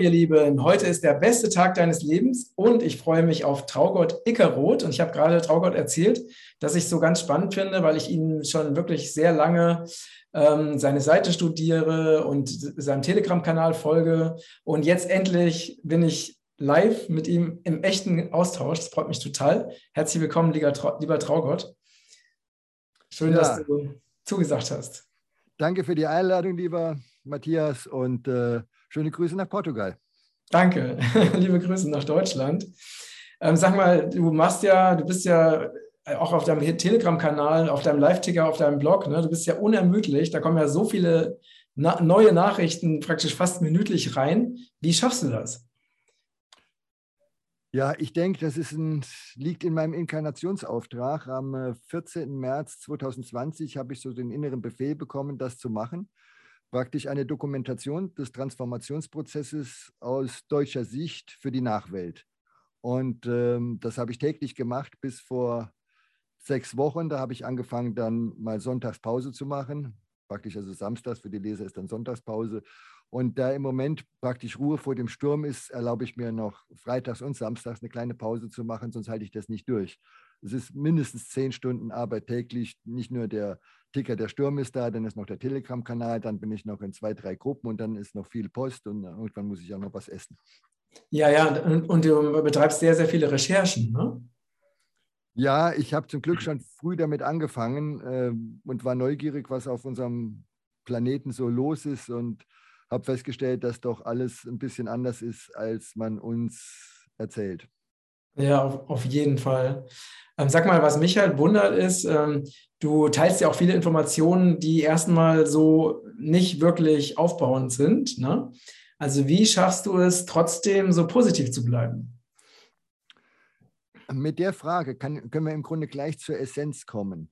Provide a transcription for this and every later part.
ihr Lieben. Heute ist der beste Tag deines Lebens und ich freue mich auf Traugott Ickeroth. Und ich habe gerade Traugott erzählt, dass ich es so ganz spannend finde, weil ich ihn schon wirklich sehr lange ähm, seine Seite studiere und seinem Telegram-Kanal folge. Und jetzt endlich bin ich live mit ihm im echten Austausch. Das freut mich total. Herzlich willkommen, lieber, Trau lieber Traugott. Schön, ja. dass du zugesagt hast. Danke für die Einladung, lieber Matthias, und äh, schöne Grüße nach Portugal. Danke, liebe Grüße nach Deutschland. Ähm, sag mal, du machst ja, du bist ja auch auf deinem Telegram-Kanal, auf deinem Live-Ticker, auf deinem Blog, ne? du bist ja unermüdlich, da kommen ja so viele na neue Nachrichten praktisch fast minütlich rein. Wie schaffst du das? Ja, ich denke, das ein, liegt in meinem Inkarnationsauftrag. Am 14. Äh, März 2020 habe ich so den inneren Befehl bekommen, das zu machen. Praktisch eine Dokumentation des Transformationsprozesses aus deutscher Sicht für die Nachwelt. Und ähm, das habe ich täglich gemacht bis vor sechs Wochen. Da habe ich angefangen, dann mal Sonntagspause zu machen. Praktisch also samstags für die Leser ist dann Sonntagspause. Und da im Moment praktisch Ruhe vor dem Sturm ist, erlaube ich mir noch freitags und samstags eine kleine Pause zu machen, sonst halte ich das nicht durch. Es ist mindestens zehn Stunden Arbeit täglich. Nicht nur der Ticker, der Sturm ist da, dann ist noch der Telegram-Kanal, dann bin ich noch in zwei, drei Gruppen und dann ist noch viel Post und irgendwann muss ich auch noch was essen. Ja, ja, und du betreibst sehr, sehr viele Recherchen, ne? Ja, ich habe zum Glück schon früh damit angefangen äh, und war neugierig, was auf unserem Planeten so los ist und habe festgestellt, dass doch alles ein bisschen anders ist, als man uns erzählt. Ja, auf, auf jeden Fall. Ähm, sag mal, was mich halt wundert ist, ähm, du teilst ja auch viele Informationen, die erstmal so nicht wirklich aufbauend sind. Ne? Also wie schaffst du es trotzdem so positiv zu bleiben? Mit der Frage kann, können wir im Grunde gleich zur Essenz kommen.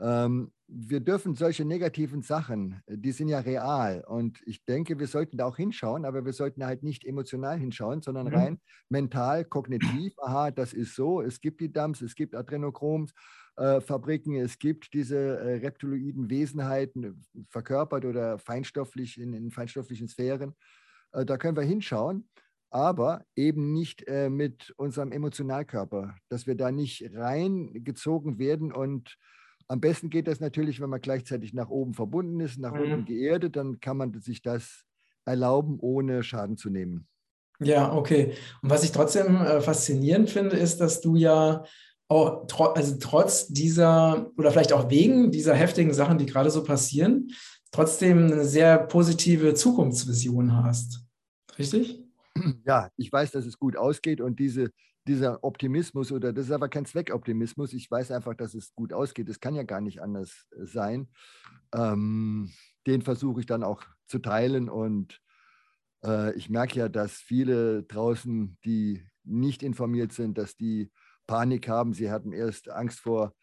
Ähm, wir dürfen solche negativen Sachen, äh, die sind ja real. Und ich denke, wir sollten da auch hinschauen, aber wir sollten halt nicht emotional hinschauen, sondern mhm. rein mental, kognitiv. Aha, das ist so. Es gibt die Dumps, es gibt Adrenochroms. Äh, Fabriken, es gibt diese äh, reptiloiden Wesenheiten, verkörpert oder feinstofflich in, in feinstofflichen Sphären. Äh, da können wir hinschauen, aber eben nicht mit unserem Emotionalkörper, dass wir da nicht reingezogen werden und am besten geht das natürlich, wenn man gleichzeitig nach oben verbunden ist, nach mhm. unten geerdet, dann kann man sich das erlauben, ohne Schaden zu nehmen. Ja, okay. Und was ich trotzdem äh, faszinierend finde, ist, dass du ja auch tro also trotz dieser oder vielleicht auch wegen dieser heftigen Sachen, die gerade so passieren, trotzdem eine sehr positive Zukunftsvision hast. Richtig? Ja, ich weiß, dass es gut ausgeht und diese dieser Optimismus oder das ist aber kein Zweckoptimismus. Ich weiß einfach, dass es gut ausgeht. Es kann ja gar nicht anders äh, sein. Ähm, den versuche ich dann auch zu teilen und äh, ich merke ja, dass viele draußen, die nicht informiert sind, dass die Panik haben. Sie hatten erst Angst vor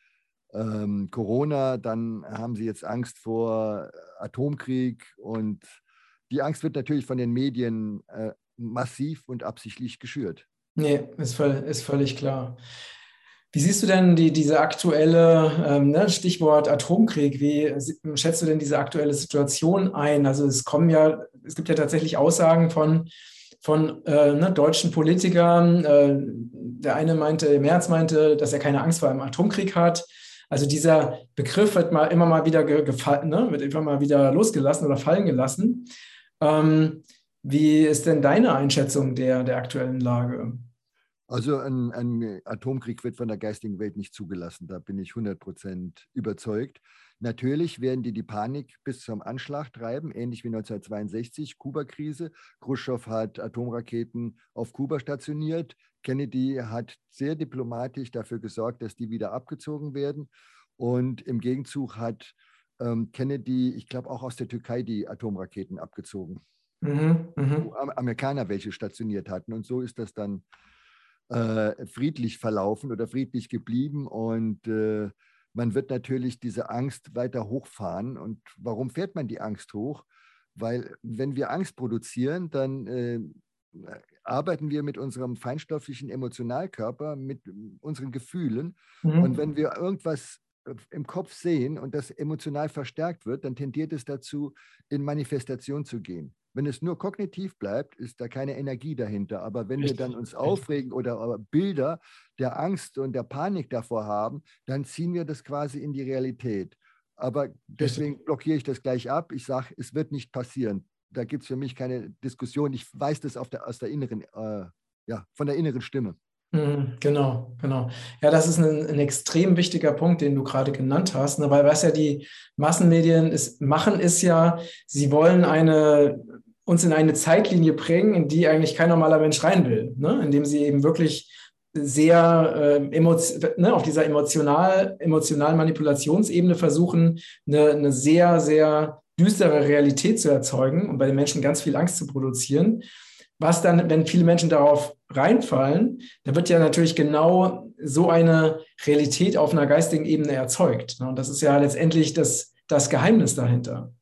ähm, Corona, dann haben sie jetzt Angst vor Atomkrieg und die Angst wird natürlich von den Medien äh, massiv und absichtlich geschürt. Nee, ist, voll, ist völlig klar. Wie siehst du denn die, diese aktuelle, ähm, ne, Stichwort Atomkrieg, wie schätzt du denn diese aktuelle Situation ein? Also es kommen ja, es gibt ja tatsächlich Aussagen von, von äh, ne, deutschen Politikern. Äh, der eine meinte, Merz meinte, dass er keine Angst vor einem Atomkrieg hat. Also dieser Begriff wird mal immer mal wieder gefallen, ne, wird immer mal wieder losgelassen oder fallen gelassen. Ähm, wie ist denn deine Einschätzung der, der aktuellen Lage? Also ein, ein, Atomkrieg wird von der geistigen Welt nicht zugelassen, da bin ich 100 Prozent überzeugt. Natürlich werden die die Panik bis zum Anschlag treiben, ähnlich wie 1962, Kuba-Krise. Khrushchev hat Atomraketen auf Kuba stationiert. Kennedy hat sehr diplomatisch dafür gesorgt, dass die wieder abgezogen werden. Und im Gegenzug hat ähm, Kennedy, ich glaube, auch aus der Türkei die Atomraketen abgezogen mhm, mh. Amerikaner welche stationiert hatten. Und so ist das dann äh, friedlich verlaufen oder friedlich geblieben. Und äh, man wird natürlich diese Angst weiter hochfahren. Und warum fährt man die Angst hoch? Weil wenn wir Angst produzieren, dann äh, arbeiten wir mit unserem feinstofflichen Emotionalkörper, mit unseren Gefühlen. Mhm. Und wenn wir irgendwas im Kopf sehen und das emotional verstärkt wird, dann tendiert es dazu, in Manifestation zu gehen. Wenn es nur kognitiv bleibt, ist da keine Energie dahinter. Aber wenn Richtig. wir dann uns aufregen oder Bilder der Angst und der Panik davor haben, dann ziehen wir das quasi in die Realität. Aber deswegen blockiere ich das gleich ab. Ich sage, es wird nicht passieren. Da gibt es für mich keine Diskussion. Ich weiß das der, aus der inneren, äh, ja, von der inneren Stimme. Mhm, genau, genau. Ja, das ist ein, ein, extrem wichtiger Punkt, den du gerade genannt hast, ne? weil was ja die Massenmedien ist, machen, ist ja, sie wollen eine, uns in eine Zeitlinie bringen, in die eigentlich kein normaler Mensch rein will, ne? indem sie eben wirklich sehr äh, ne, auf dieser emotional, emotionalen Manipulationsebene versuchen, eine, eine sehr, sehr düstere Realität zu erzeugen und bei den Menschen ganz viel Angst zu produzieren. Was dann, wenn viele Menschen darauf reinfallen, da wird ja natürlich genau so eine Realität auf einer geistigen Ebene erzeugt. Ne? Und das ist ja letztendlich das, das Geheimnis dahinter.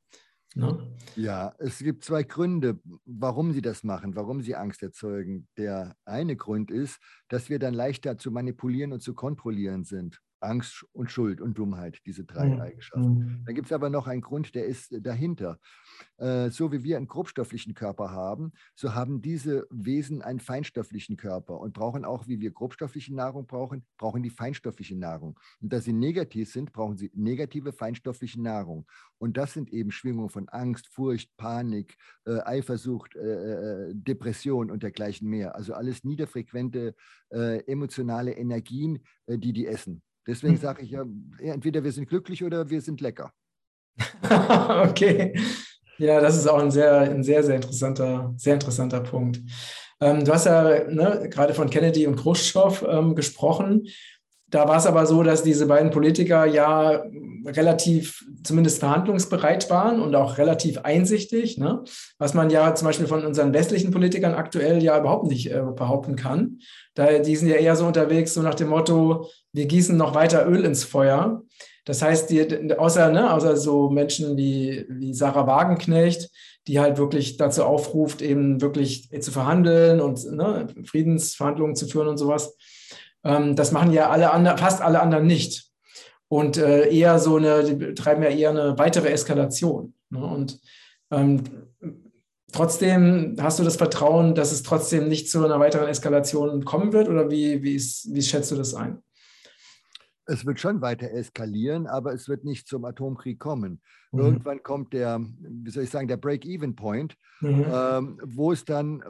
Ne? Ja, es gibt zwei Gründe, warum sie das machen, warum sie Angst erzeugen. Der eine Grund ist, dass wir dann leichter zu manipulieren und zu kontrollieren sind. Angst und Schuld und Dummheit, diese drei mhm. Eigenschaften. Dann gibt es aber noch einen Grund, der ist dahinter. Äh, so wie wir einen grobstofflichen Körper haben, so haben diese Wesen einen feinstofflichen Körper und brauchen auch, wie wir grobstoffliche Nahrung brauchen, brauchen die feinstoffliche Nahrung. Und da sie negativ sind, brauchen sie negative feinstoffliche Nahrung. Und das sind eben Schwingungen von Angst, Furcht, Panik, äh, Eifersucht, äh, äh Depression und dergleichen mehr. Also alles niederfrequente äh, emotionale Energien, äh, die die essen. Deswegen hm. sage ich ja, entweder wir sind glücklich oder wir sind lecker. okay. Ja, das ist auch ein sehr, ein sehr, sehr interessanter, sehr interessanter Punkt. Ähm, du hast ja ne, gerade von Kennedy und Khrushchev ähm, gesprochen. Da war es aber so, dass diese beiden Politiker ja relativ zumindest verhandlungsbereit waren und auch relativ einsichtig, ne? was man ja zum Beispiel von unseren westlichen Politikern aktuell ja überhaupt nicht äh, behaupten kann. Da, die sind ja eher so unterwegs, so nach dem Motto, wir gießen noch weiter Öl ins Feuer. Das heißt, die, außer, ne, außer so Menschen wie, wie Sarah Wagenknecht, die halt wirklich dazu aufruft, eben wirklich zu verhandeln und ne, Friedensverhandlungen zu führen und sowas, ähm, das machen ja alle anderen, fast alle anderen nicht. Und äh, eher so eine, die betreiben ja eher eine weitere Eskalation. Ne? Und ähm, trotzdem hast du das Vertrauen, dass es trotzdem nicht zu einer weiteren Eskalation kommen wird? Oder wie, wie, ist, wie schätzt du das ein? Es wird schon weiter eskalieren, aber es wird nicht zum Atomkrieg kommen. Mhm. Irgendwann kommt der, wie soll ich sagen, der Break-Even-Point, mhm. ähm, wo es dann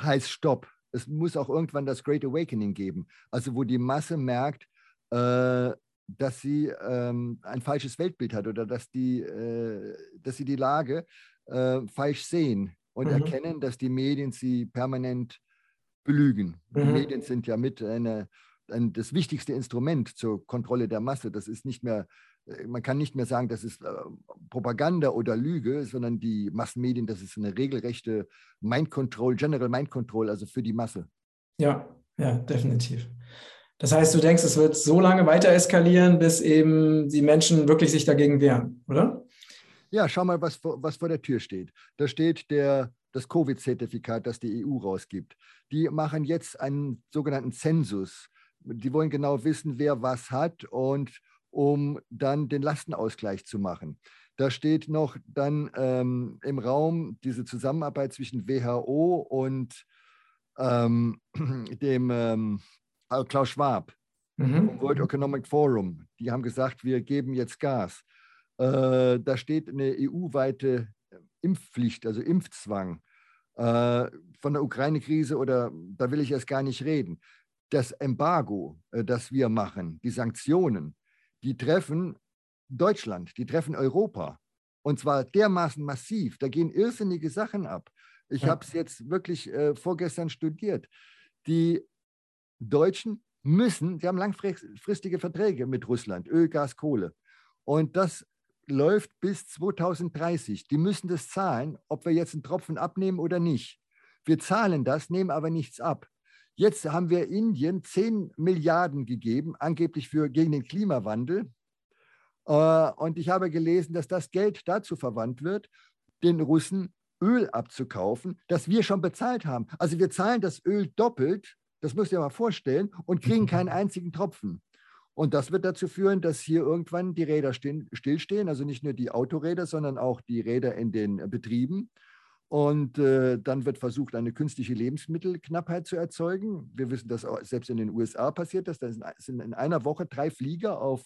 heißt Stopp es muss auch irgendwann das Great Awakening geben, also wo die Masse merkt, äh, dass sie ähm, ein falsches Weltbild hat oder dass, die, äh, dass sie die Lage äh, falsch sehen und mhm. erkennen, dass die Medien sie permanent belügen. Mhm. Die Medien sind ja mit eine, ein, das wichtigste Instrument zur Kontrolle der Masse. Das ist nicht mehr man kann nicht mehr sagen, das ist äh, Propaganda oder Lüge, sondern die Massenmedien, das ist eine regelrechte Mind Control, General Mind Control, also für die Masse. Ja, ja, definitiv. Das heißt, du denkst, es wird so lange weiter eskalieren, bis eben die Menschen wirklich sich dagegen wehren, oder? Ja, schau mal, was vor, was vor der Tür steht. Da steht der, das Covid-Zertifikat, das die EU rausgibt. Die machen jetzt einen sogenannten Zensus. Die wollen genau wissen, wer was hat und um dann den Lastenausgleich zu machen. Da steht noch dann ähm, im Raum diese Zusammenarbeit zwischen WHO und ähm, dem ähm, Klaus Schwab mhm. vom World Economic Forum. Die haben gesagt, wir geben jetzt Gas. Äh, da steht eine EU-weite Impfpflicht, also Impfzwang äh, von der Ukraine-Krise oder da will ich erst gar nicht reden. Das Embargo, äh, das wir machen, die Sanktionen, die treffen Deutschland, die treffen Europa. Und zwar dermaßen massiv. Da gehen irrsinnige Sachen ab. Ich ja. habe es jetzt wirklich äh, vorgestern studiert. Die Deutschen müssen, sie haben langfristige Verträge mit Russland, Öl, Gas, Kohle. Und das läuft bis 2030. Die müssen das zahlen, ob wir jetzt einen Tropfen abnehmen oder nicht. Wir zahlen das, nehmen aber nichts ab. Jetzt haben wir Indien 10 Milliarden gegeben, angeblich für, gegen den Klimawandel. Äh, und ich habe gelesen, dass das Geld dazu verwandt wird, den Russen Öl abzukaufen, das wir schon bezahlt haben. Also wir zahlen das Öl doppelt, das müsst ihr mal vorstellen, und kriegen keinen einzigen Tropfen. Und das wird dazu führen, dass hier irgendwann die Räder stillstehen, also nicht nur die Autoräder, sondern auch die Räder in den Betrieben. Und äh, dann wird versucht, eine künstliche Lebensmittelknappheit zu erzeugen. Wir wissen, dass selbst in den USA passiert das. Da sind in einer Woche drei Flieger auf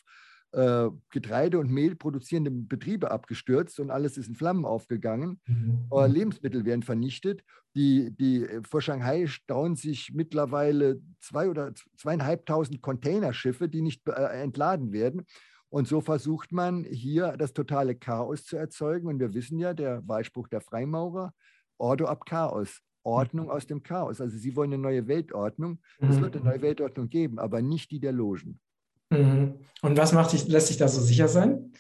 äh, Getreide- und Mehl produzierende Betriebe abgestürzt und alles ist in Flammen aufgegangen. Mhm. Äh, Lebensmittel werden vernichtet. Die, die, äh, vor Shanghai stauen sich mittlerweile zwei oder zweieinhalbtausend Containerschiffe, die nicht äh, entladen werden. Und so versucht man hier das totale Chaos zu erzeugen. Und wir wissen ja, der Wahlspruch der Freimaurer, Ordo ab Chaos, Ordnung aus dem Chaos. Also sie wollen eine neue Weltordnung. Es wird eine neue mhm. Weltordnung geben, aber nicht die der Logen. Mhm. Und was macht dich, lässt sich da so sicher sein?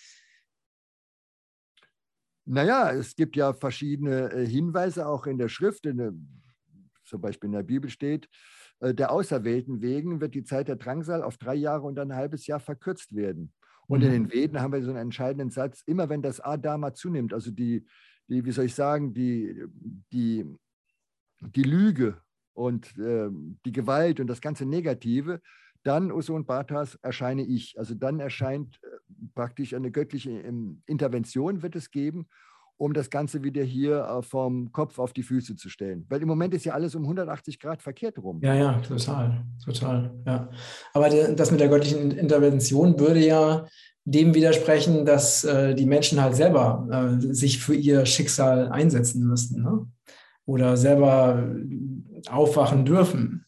Naja, es gibt ja verschiedene äh, Hinweise auch in der Schrift. In der, zum Beispiel in der Bibel steht, äh, der Auserwählten wegen wird die Zeit der Drangsal auf drei Jahre und ein halbes Jahr verkürzt werden. Und mhm. in den Veden haben wir so einen entscheidenden Satz, immer wenn das Adama zunimmt, also die, die wie soll ich sagen, die, die, die Lüge und äh, die Gewalt und das ganze Negative, dann, Uso und Bartas, erscheine ich. Also dann erscheint äh, praktisch eine göttliche ähm, Intervention, wird es geben, um das Ganze wieder hier äh, vom Kopf auf die Füße zu stellen. Weil im Moment ist ja alles um 180 Grad verkehrt rum. Ja, ja, total, total. Ja. Aber das mit der göttlichen Intervention würde ja dem widersprechen, dass äh, die Menschen halt selber äh, sich für ihr Schicksal einsetzen müssten ne? oder selber aufwachen dürfen.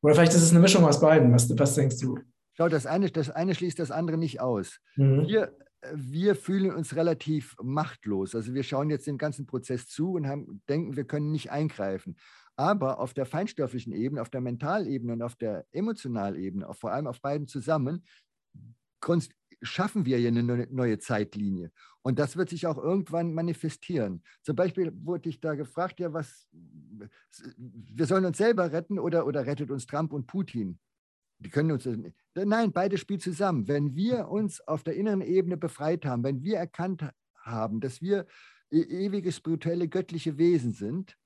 Oder vielleicht ist es eine Mischung aus beiden. Was, was denkst du? Schau, das eine, das eine schließt das andere nicht aus. Mhm. Wir, wir fühlen uns relativ machtlos. Also wir schauen jetzt den ganzen Prozess zu und haben, denken, wir können nicht eingreifen. Aber auf der feinstofflichen Ebene, auf der Mentalebene und auf der Emotionalebene, vor allem auf beiden zusammen, schaffen wir hier eine neue Zeitlinie. Und das wird sich auch irgendwann manifestieren. Zum Beispiel wurde ich da gefragt, ja, was, wir sollen uns selber retten oder, oder rettet uns Trump und Putin? Die können uns, nein, beide spielen zusammen. Wenn wir uns auf der inneren Ebene befreit haben, wenn wir erkannt haben, dass wir e, ewige, spirituelle, göttliche Wesen sind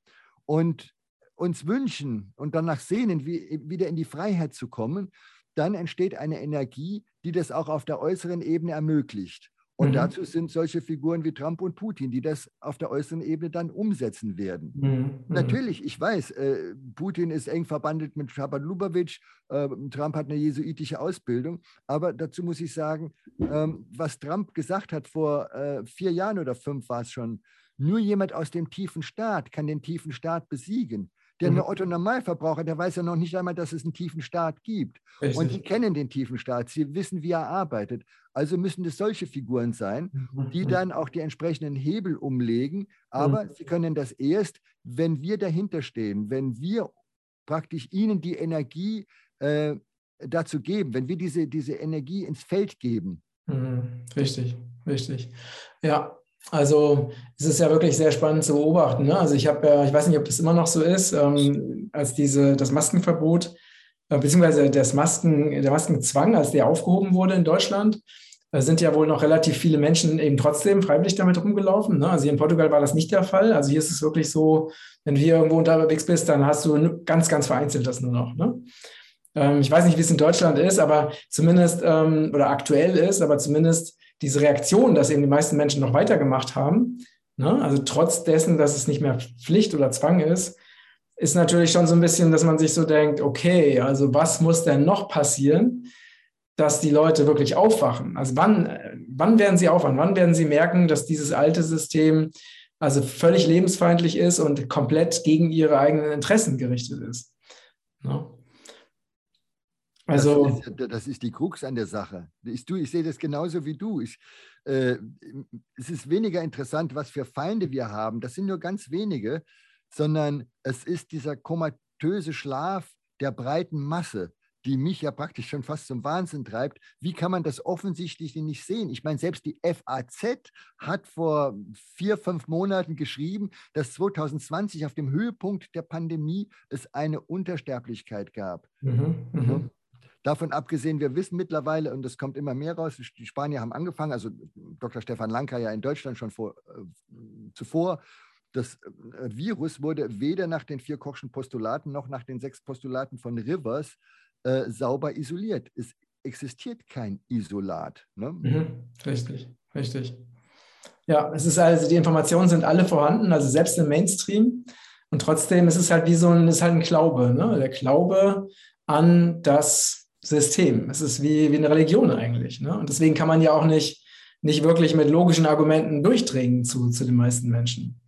und uns wünschen und danach sehnen, wie, wieder in die Freiheit zu kommen, dann entsteht eine Energie, die das auch auf der äußeren Ebene ermöglicht. Und mhm. dazu sind solche Figuren wie Trump und Putin, die das auf der äußeren Ebene dann umsetzen werden. Mhm. mhm. Natürlich, ich weiß, äh, Putin ist eng verbandelt mit Schabat Lubavitch, äh, Trump hat eine jesuitische Ausbildung, aber dazu muss ich sagen, ähm, was Trump gesagt hat vor äh, vier Jahren oder fünf war es schon, nur jemand aus dem tiefen Staat kann den tiefen Staat besiegen. Der mhm. Otto Normalverbraucher, der weiß ja noch nicht einmal, dass es einen tiefen Staat gibt. Richtig. Und die kennen den tiefen Staat, sie wissen, wie er arbeitet. Also müssen es solche Figuren sein, die mhm. dann auch die entsprechenden Hebel umlegen. Aber mhm. sie können das erst, wenn wir dahinter stehen, wenn wir praktisch ihnen die Energie äh, dazu geben, wenn wir diese, diese Energie ins Feld geben. Mhm. Richtig, richtig. Ja, also es ist ja wirklich sehr spannend zu beobachten. Ne? Also ich habe ja, ich weiß nicht, ob das immer noch so ist, ähm, als diese, das Maskenverbot, äh, beziehungsweise das Masken, der Maskenzwang, als der aufgehoben wurde in Deutschland, äh, sind ja wohl noch relativ viele Menschen eben trotzdem freiwillig damit rumgelaufen. Ne? Also hier in Portugal war das nicht der Fall. Also hier ist es wirklich so, wenn du hier irgendwo unterwegs bist, dann hast du ganz, ganz vereinzelt das nur noch. Ne? Ähm, ich weiß nicht, wie es in Deutschland ist, aber zumindest, ähm, oder aktuell ist, aber zumindest diese Reaktion, dass eben die meisten Menschen noch weitergemacht haben, ne? also trotz dessen, dass es nicht mehr Pflicht oder Zwang ist, ist natürlich schon so ein bisschen, dass man sich so denkt, okay, also was muss denn noch passieren, dass die Leute wirklich aufwachen? Also wann, wann werden sie aufwachen? Wann werden sie merken, dass dieses alte System also völlig lebensfeindlich ist und komplett gegen ihre eigenen Interessen gerichtet ist? Ne? Also, das ist, das, ist, die Krux an der Sache. Ich, ich sehe das genauso wie du. Ich, äh, es ist weniger interessant, was für Feinde wir haben. Das sind nur ganz wenige, sondern es ist dieser komatöse Schlaf der breiten Masse, die mich ja praktisch schon fast zum Wahnsinn treibt. Wie kann man das offensichtlich nicht sehen? Ich meine, selbst die FAZ hat vor vier, fünf Monaten geschrieben, dass 2020 auf dem Höhepunkt der Pandemie es eine Untersterblichkeit gab. Mhm, mh. Davon abgesehen, wir wissen mittlerweile, und es kommt immer mehr raus, die Spanier haben angefangen, also Dr. Stefan Lanka ja in Deutschland schon vor, äh, zuvor, das äh, Virus wurde weder nach den vier Kochschen Postulaten noch nach den sechs Postulaten von Rivers äh, sauber isoliert. Es existiert kein Isolat. Ne? Mhm, richtig, richtig. Ja, es ist also, die Informationen sind alle vorhanden, also selbst im Mainstream. Und trotzdem ist es halt wie so ein, ist halt ein Glaube, ne? der Glaube an das System. Es ist wie, wie eine Religion eigentlich. Ne? Und deswegen kann man ja auch nicht, nicht wirklich mit logischen Argumenten durchdringen zu, zu den meisten Menschen.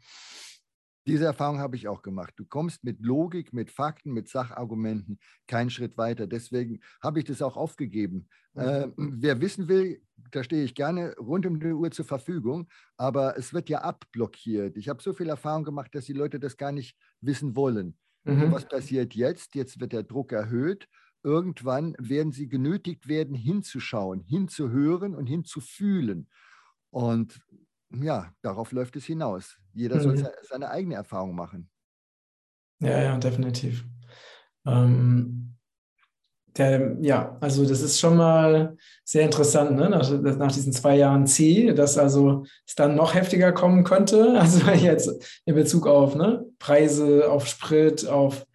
Diese Erfahrung habe ich auch gemacht. Du kommst mit Logik, mit Fakten, mit Sachargumenten keinen Schritt weiter. Deswegen habe ich das auch aufgegeben. Äh, wer wissen will, da stehe ich gerne rund um die Uhr zur Verfügung, aber es wird ja abblockiert. Ich habe so viel Erfahrung gemacht, dass die Leute das gar nicht wissen wollen. Mhm. was passiert jetzt? Jetzt wird der Druck erhöht. Irgendwann werden sie genötigt werden, hinzuschauen, hinzuhören und hinzufühlen. Und ja, darauf läuft es hinaus. Jeder mhm. soll seine eigene Erfahrung machen. Ja, ja, definitiv. Ähm, der, ja, also das ist schon mal sehr interessant, ne? nach, nach, diesen zwei Jahren C, dass also es dann noch heftiger kommen könnte. Also jetzt in Bezug auf ne? Preise, auf Sprit, auf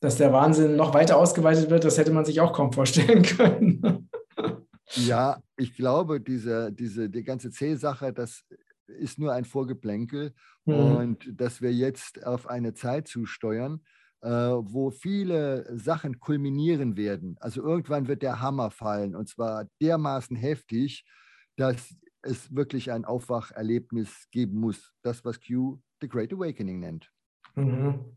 dass der Wahnsinn noch weiter ausgeweitet wird, das hätte man sich auch kaum vorstellen können. Ja, ich glaube, diese, diese, die ganze C-Sache, das ist nur ein Vorgeplänkel mhm. und dass wir jetzt auf eine Zeit zusteuern, äh, wo viele Sachen kulminieren werden. Also irgendwann wird der Hammer fallen und zwar dermaßen heftig, dass es wirklich ein Aufwacherlebnis geben muss. Das, was Q The Great Awakening nennt. Mhm.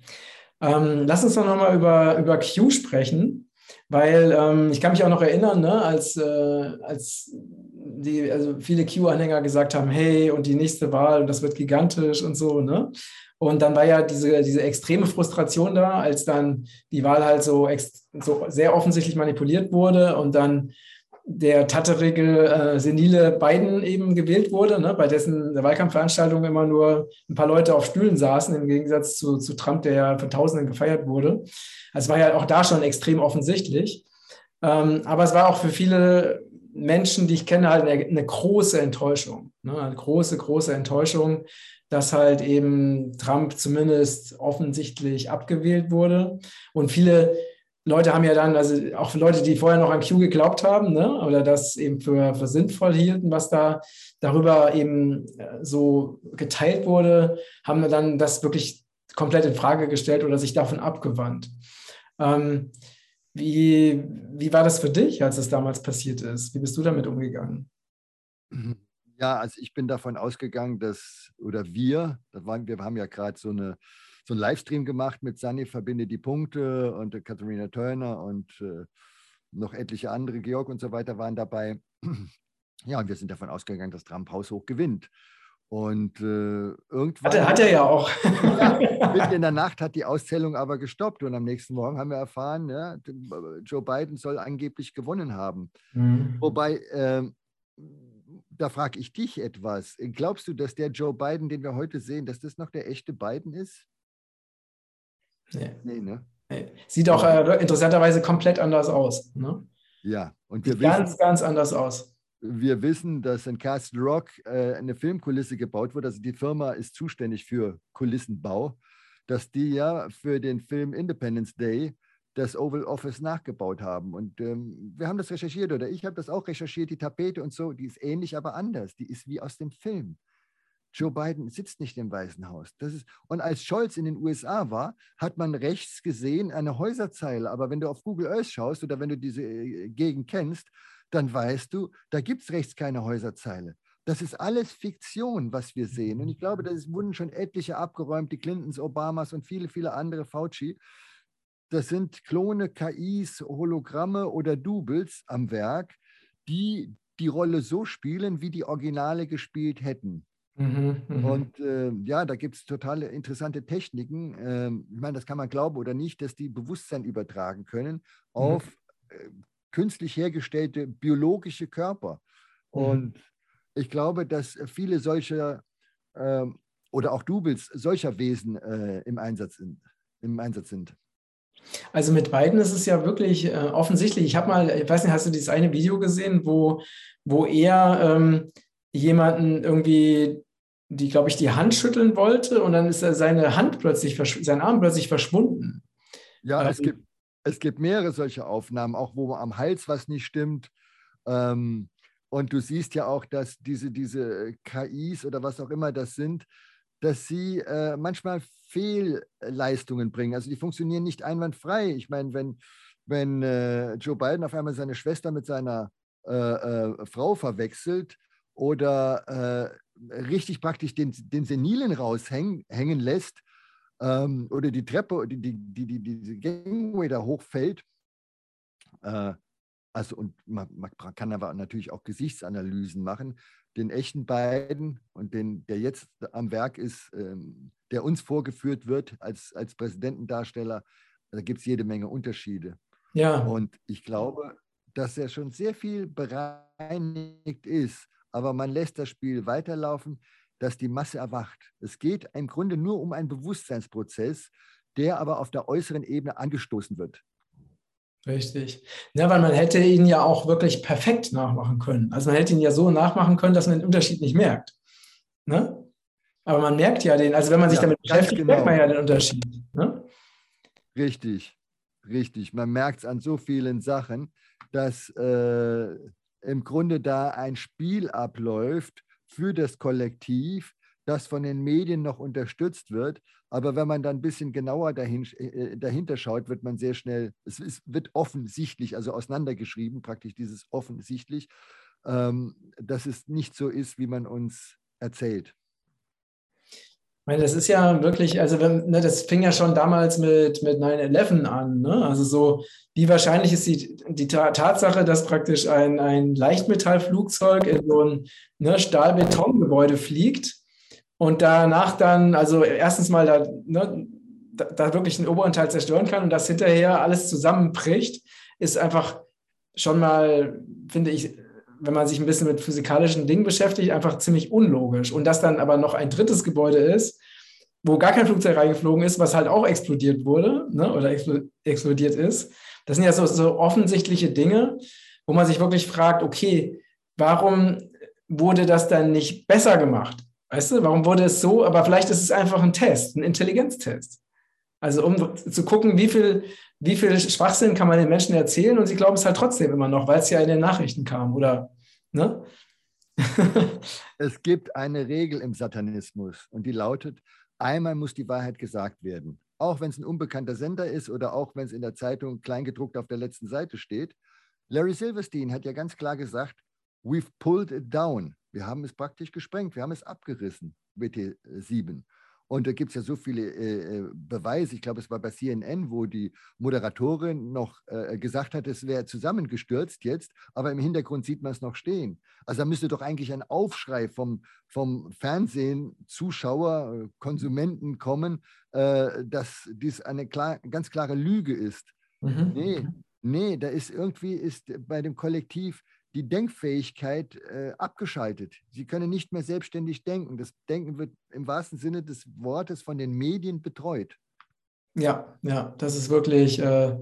Ähm, lass uns doch nochmal über, über Q sprechen. Weil ähm, ich kann mich auch noch erinnern, ne, als, äh, als die, also viele Q-Anhänger gesagt haben, hey, und die nächste Wahl, das wird gigantisch und so, ne? Und dann war ja diese, diese extreme Frustration da, als dann die Wahl halt so, so sehr offensichtlich manipuliert wurde und dann der tatterige, äh, senile Biden eben gewählt wurde, ne, bei dessen Wahlkampfveranstaltung immer nur ein paar Leute auf Stühlen saßen, im Gegensatz zu, zu Trump, der ja von Tausenden gefeiert wurde. Also es war ja auch da schon extrem offensichtlich. Ähm, aber es war auch für viele Menschen, die ich kenne, halt eine, eine große Enttäuschung. Ne, eine große, große Enttäuschung, dass halt eben Trump zumindest offensichtlich abgewählt wurde. Und viele Leute haben ja dann, also auch Leute, die vorher noch an Q geglaubt haben, ne, oder das eben für, für sinnvoll hielten, was da darüber eben äh, so geteilt wurde, haben dann das wirklich komplett in Frage gestellt oder sich davon abgewandt. Ähm, wie, wie war das für dich, als es damals passiert ist? Wie bist du damit umgegangen? Ja, also ich bin davon ausgegangen, dass, oder wir, das waren, wir haben ja gerade so eine so einen Livestream gemacht mit Sunny verbinde die Punkte und äh, Katharina Turner und äh, noch etliche andere, Georg und so weiter waren dabei. Ja, und wir sind davon ausgegangen, dass Trump haushoch gewinnt. Und äh, irgendwann. Hat er, hat er ja auch. ja, mitten in der Nacht hat die Auszählung aber gestoppt. Und am nächsten Morgen haben wir erfahren, ja, Joe Biden soll angeblich gewonnen haben. Mhm. Wobei, äh, da frage ich dich etwas. Glaubst du, dass der Joe Biden, den wir heute sehen, dass das noch der echte Biden ist? Nee. nee ne? Sieht auch äh, interessanterweise komplett anders aus. Ne? Ja, und wir Sieht wissen, ganz, ganz anders aus. Wir wissen, dass in Castle Rock äh, eine Filmkulisse gebaut wurde. Also die Firma ist zuständig für Kulissenbau, dass die ja für den Film Independence Day das Oval Office nachgebaut haben. Und ähm, wir haben das recherchiert oder ich habe das auch recherchiert, die Tapete und so, die ist ähnlich, aber anders. Die ist wie aus dem Film. Joe Biden sitzt nicht im Weißen Haus. Das ist, und als Scholz in den USA war, hat man rechts gesehen eine Häuserzeile. Aber wenn du auf Google Earth schaust oder wenn du diese äh, Gegend kennst, dann weißt du, da gibt es rechts keine Häuserzeile. Das ist alles Fiktion, was wir sehen. Und ich glaube, da wurden schon etliche abgeräumt, die Clintons, Obamas und viele, viele andere Fauci. Das sind Klone, KIs, Hologramme oder Doubles am Werk, die die Rolle so spielen, wie die Originale gespielt hätten. Mhm, mhm, und äh, ja, da gibt es totale interessante Techniken. Ähm, ich meine, das kann man glauben oder nicht, dass die Bewusstsein übertragen können mhm. auf äh, künstlich hergestellte biologische Körper. Mhm. Und ich glaube, dass viele solcher äh, oder auch Doubles solcher Wesen äh, im, Einsatz sind, im Einsatz sind. Also mit beiden ist es ja wirklich äh, offensichtlich. Ich habe mal, ich weiß nicht, hast du dieses eine Video gesehen, wo, wo er ähm, jemanden irgendwie, die, glaube ich, die Hand schütteln wollte und dann ist er seine Hand plötzlich, sein Arm plötzlich verschwunden. Ja, ähm, es, gibt, es gibt mehrere solche Aufnahmen, auch wo am Hals was nicht stimmt. Ähm, und du siehst ja auch, dass diese, diese KIs oder was auch immer das sind, dass sie äh, manchmal Fehlleistungen bringen. Also die funktionieren nicht einwandfrei. Ich meine, wenn, wenn äh, Joe Biden auf einmal seine Schwester mit seiner äh, äh Frau verwechselt oder äh, richtig praktisch den, den Senilen raushängen lässt ähm, oder die Treppe, die, die, die, die, diese Gangway da hochfällt, äh, also und man, man, kann aber natürlich auch Gesichtsanalysen machen. Den echten beiden und den, der jetzt am Werk ist, ähm, der uns vorgeführt wird als, als Präsidentendarsteller, da gibt es jede Menge Unterschiede. Ja. Und ich glaube, dass er schon sehr viel bereinigt ist, aber man lässt das Spiel weiterlaufen, dass die Masse erwacht. Es geht im Grunde nur um einen Bewusstseinsprozess, der aber auf der äußeren Ebene angestoßen wird. Richtig. Ja, weil man hätte ihn ja auch wirklich perfekt nachmachen können. Also man hätte ihn ja so nachmachen können, dass man den Unterschied nicht merkt. Ne? Aber man merkt ja den, also wenn man sich ja, damit beschäftigt, genau. merkt man ja den Unterschied. Ne? Richtig, richtig. Man merkt es an so vielen Sachen, dass äh, im Grunde da ein Spiel abläuft für das Kollektiv, das von den Medien noch unterstützt wird. Aber wenn man dann ein bisschen genauer dahin, äh, dahinter schaut, wird man sehr schnell, es ist, wird offensichtlich, also auseinandergeschrieben, praktisch dieses offensichtlich, ähm, dass es nicht so ist, wie man uns erzählt. Ich meine, das ist ja wirklich, also wenn, ne, das fing ja schon damals mit, mit 9-11 an. Ne? Also so, wie wahrscheinlich ist die, die Tatsache, dass praktisch ein, ein Leichtmetallflugzeug in so ein ne, Stahlbetongebäude fliegt und danach dann, also erstens mal da, ne, da, da wirklich den oberen Teil zerstören kann und das hinterher alles zusammenbricht, ist einfach schon mal, finde ich, wenn man sich ein bisschen mit physikalischen Dingen beschäftigt, einfach ziemlich unlogisch. Und dass dann aber noch ein drittes Gebäude ist, wo gar kein Flugzeug reingeflogen ist, was halt auch explodiert wurde ne, oder explodiert ist. Das sind ja so, so offensichtliche Dinge, wo man sich wirklich fragt, okay, warum wurde das dann nicht besser gemacht? Weißt du, warum wurde es so? Aber vielleicht ist es einfach ein Test, ein Intelligenztest. Also um zu gucken, wie viel, wie viel Schwachsinn kann man den Menschen erzählen und sie glauben es halt trotzdem immer noch, weil es ja in den Nachrichten kam, oder? Ne? es gibt eine Regel im Satanismus und die lautet, einmal muss die Wahrheit gesagt werden. Auch wenn es ein unbekannter Sender ist oder auch wenn es in der Zeitung kleingedruckt auf der letzten Seite steht. Larry Silverstein hat ja ganz klar gesagt, we've pulled it down. Wir haben es praktisch gesprengt, wir haben es abgerissen, BT7. Und da gibt es ja so viele äh, äh, Beweise. Ich glaube, es war bei CNN, wo die Moderatorin noch äh, gesagt hat, es wäre zusammengestürzt jetzt, aber im Hintergrund sieht man es noch stehen. Also da müsste doch eigentlich ein Aufschrei vom, vom Fernsehen, Zuschauer, Konsumenten kommen, äh, dass dies eine klar, ganz klare Lüge ist. Mhm. Nee, nee, da ist irgendwie ist bei dem Kollektiv die Denkfähigkeit äh, abgeschaltet. Sie können nicht mehr selbstständig denken. Das Denken wird im wahrsten Sinne des Wortes von den Medien betreut. Ja, ja, das ist wirklich äh,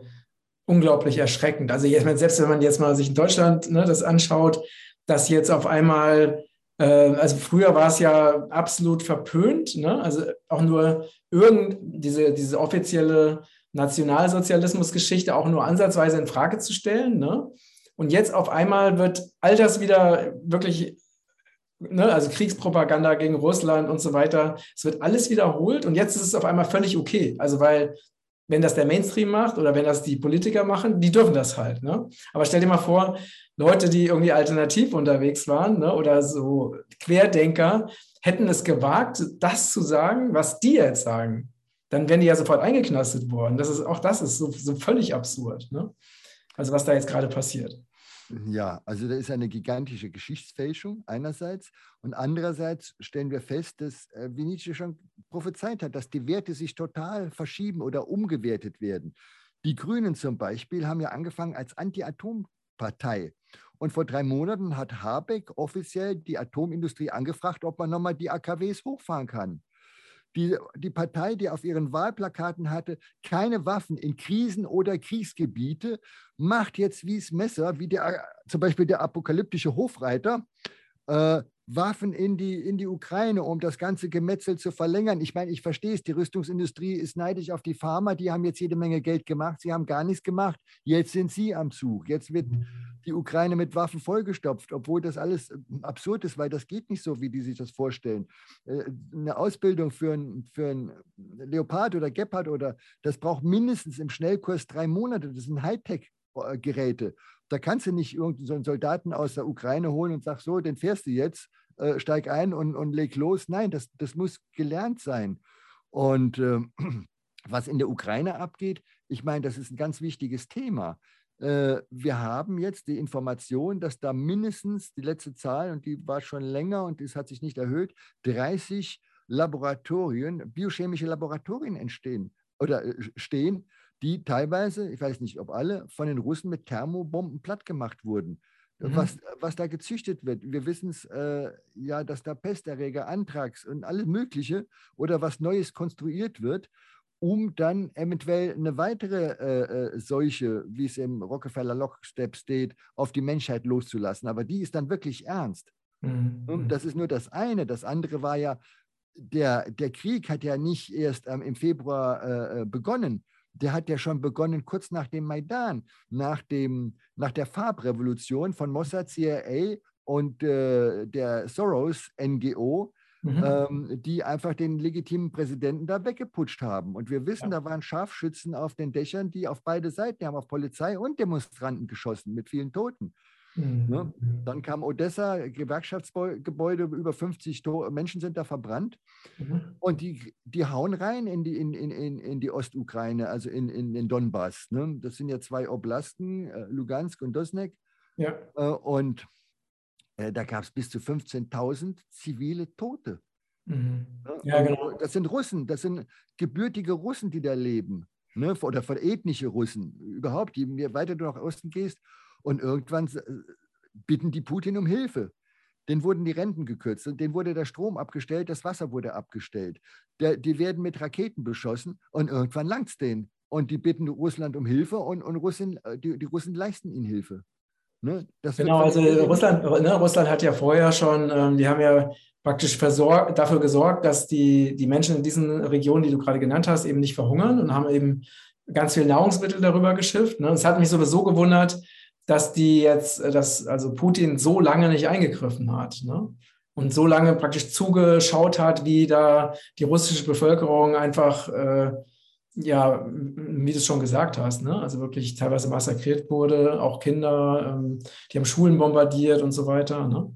unglaublich erschreckend. Also meine, selbst wenn man jetzt mal sich in Deutschland ne, das anschaut, dass jetzt auf einmal, äh, also früher war es ja absolut verpönt, ne? also auch nur irgend diese, diese offizielle Nationalsozialismus-Geschichte auch nur ansatzweise in Frage zu stellen. Ne? Und jetzt auf einmal wird all das wieder wirklich, ne, also Kriegspropaganda gegen Russland und so weiter, es wird alles wiederholt und jetzt ist es auf einmal völlig okay. Also weil, wenn das der Mainstream macht oder wenn das die Politiker machen, die dürfen das halt. Ne? Aber stell dir mal vor, Leute, die irgendwie alternativ unterwegs waren ne, oder so Querdenker, hätten es gewagt, das zu sagen, was die jetzt sagen. Dann wären die ja sofort eingeknastet worden. Das ist, auch das ist so, so völlig absurd. Ne? Also was da jetzt gerade passiert. Ja, also da ist eine gigantische Geschichtsfälschung einerseits und andererseits stellen wir fest, dass, äh, wie Nietzsche schon prophezeit hat, dass die Werte sich total verschieben oder umgewertet werden. Die Grünen zum Beispiel haben ja angefangen als Anti-Atom-Partei. Und vor drei Monaten hat Habeck offiziell die Atomindustrie angefragt, ob man nochmal die AKWs hochfahren kann. Die, die Partei, die auf ihren Wahlplakaten hatte, keine Waffen in Krisen oder Kriegsgebiete, macht jetzt wie es Messer, wie der, zum Beispiel der apokalyptische Hofreiter, äh, Waffen in die, in die Ukraine, um das ganze Gemetzel zu verlängern. Ich meine, ich verstehe es, die Rüstungsindustrie ist neidisch auf die Pharma, die haben jetzt jede Menge Geld gemacht, sie haben gar nichts gemacht, jetzt sind sie am Zug. Jetzt wird die Ukraine mit Waffen vollgestopft, obwohl das alles absurd ist, weil das geht nicht so, wie die sich das vorstellen. Äh, eine Ausbildung für ein, für ein Leopard oder Gepard oder das braucht mindestens im Schnellkurs drei Monate. Das sind Hightech-Geräte. Da kannst du nicht irgendeinen Soldaten aus der Ukraine holen und sag so, den fährst du jetzt, äh, steig ein und, und leg los. Nein, das, das muss gelernt sein. Und äh, was in der Ukraine abgeht, ich meine, das ist ein ganz wichtiges Thema. Äh, wir haben jetzt die Information, dass da mindestens die letzte Zahl, und die war schon länger und das hat sich nicht erhöht, 30 Laboratorien, biochemische Laboratorien entstehen oder äh, stehen, die teilweise, ich weiß nicht, ob alle, von den Russen mit Thermobomben plattgemacht wurden. Mhm. Was, was da gezüchtet wird. Wir wissen es äh, ja, dass da Pesterreger, Anthrax und alles Mögliche oder was Neues konstruiert wird um dann eventuell eine weitere äh, äh, Seuche, wie es im Rockefeller Lockstep steht, auf die Menschheit loszulassen. Aber die ist dann wirklich ernst. Mhm. mhm. Das ist nur das eine. Das andere war ja, der, der Krieg hat ja nicht erst ähm, im Februar äh, äh begonnen. Der hat ja schon begonnen kurz nach dem Maidan, nach, dem, nach der Farbrevolution von Mossad, CIA und äh, der Soros NGO Mhm. Ähm, die einfach den legitimen Präsidenten da weggeputscht haben. Und wir wissen, ja. da waren Scharfschützen auf den Dächern, die auf beide Seiten, die haben auf Polizei und Demonstranten geschossen mit vielen Toten. Ne? Mhm. Dann kam Odessa, Gewerkschaftsgebäude, über 50 Menschen sind da verbrannt. Mhm. Und die, die hauen rein in die, in, in, in die Ostukraine, also in, in, in Donbass. Ne? Das sind ja zwei Oblasten, äh, Lugansk und Dosnek. Ja. Äh, und da gab es bis zu 15.000 zivile Tote. Mhm. Ja, genau. Das sind Russen, das sind gebürtige Russen, die da leben. Ne? Oder von ethnische Russen. Überhaupt, je weiter du nach Osten gehst. Und irgendwann äh, bitten die Putin um Hilfe. Den wurden die Renten gekürzt, denen wurde der Strom abgestellt, das Wasser wurde abgestellt. Der, die werden mit Raketen beschossen und irgendwann langt es denen. Und die bitten Russland um Hilfe und, und Russen, äh, die, die Russen leisten ihnen Hilfe. Ne? genau, also Russland, ne, Russland hat ja vorher schon, ähm, die haben ja praktisch dafür gesorgt, dass die, die Menschen in diesen Regionen, die du gerade genannt hast, eben nicht verhungern und haben eben ganz viel Nahrungsmittel darüber geschifft. Ne? Es hat mich sowieso gewundert, dass die jetzt, dass also Putin so lange nicht eingegriffen hat. Ne? Und so lange praktisch zugeschaut hat, wie da die russische Bevölkerung einfach äh, ja, wie du es schon gesagt hast, ne? also wirklich teilweise massakriert wurde, auch Kinder, ähm, die haben Schulen bombardiert und so weiter. Ne?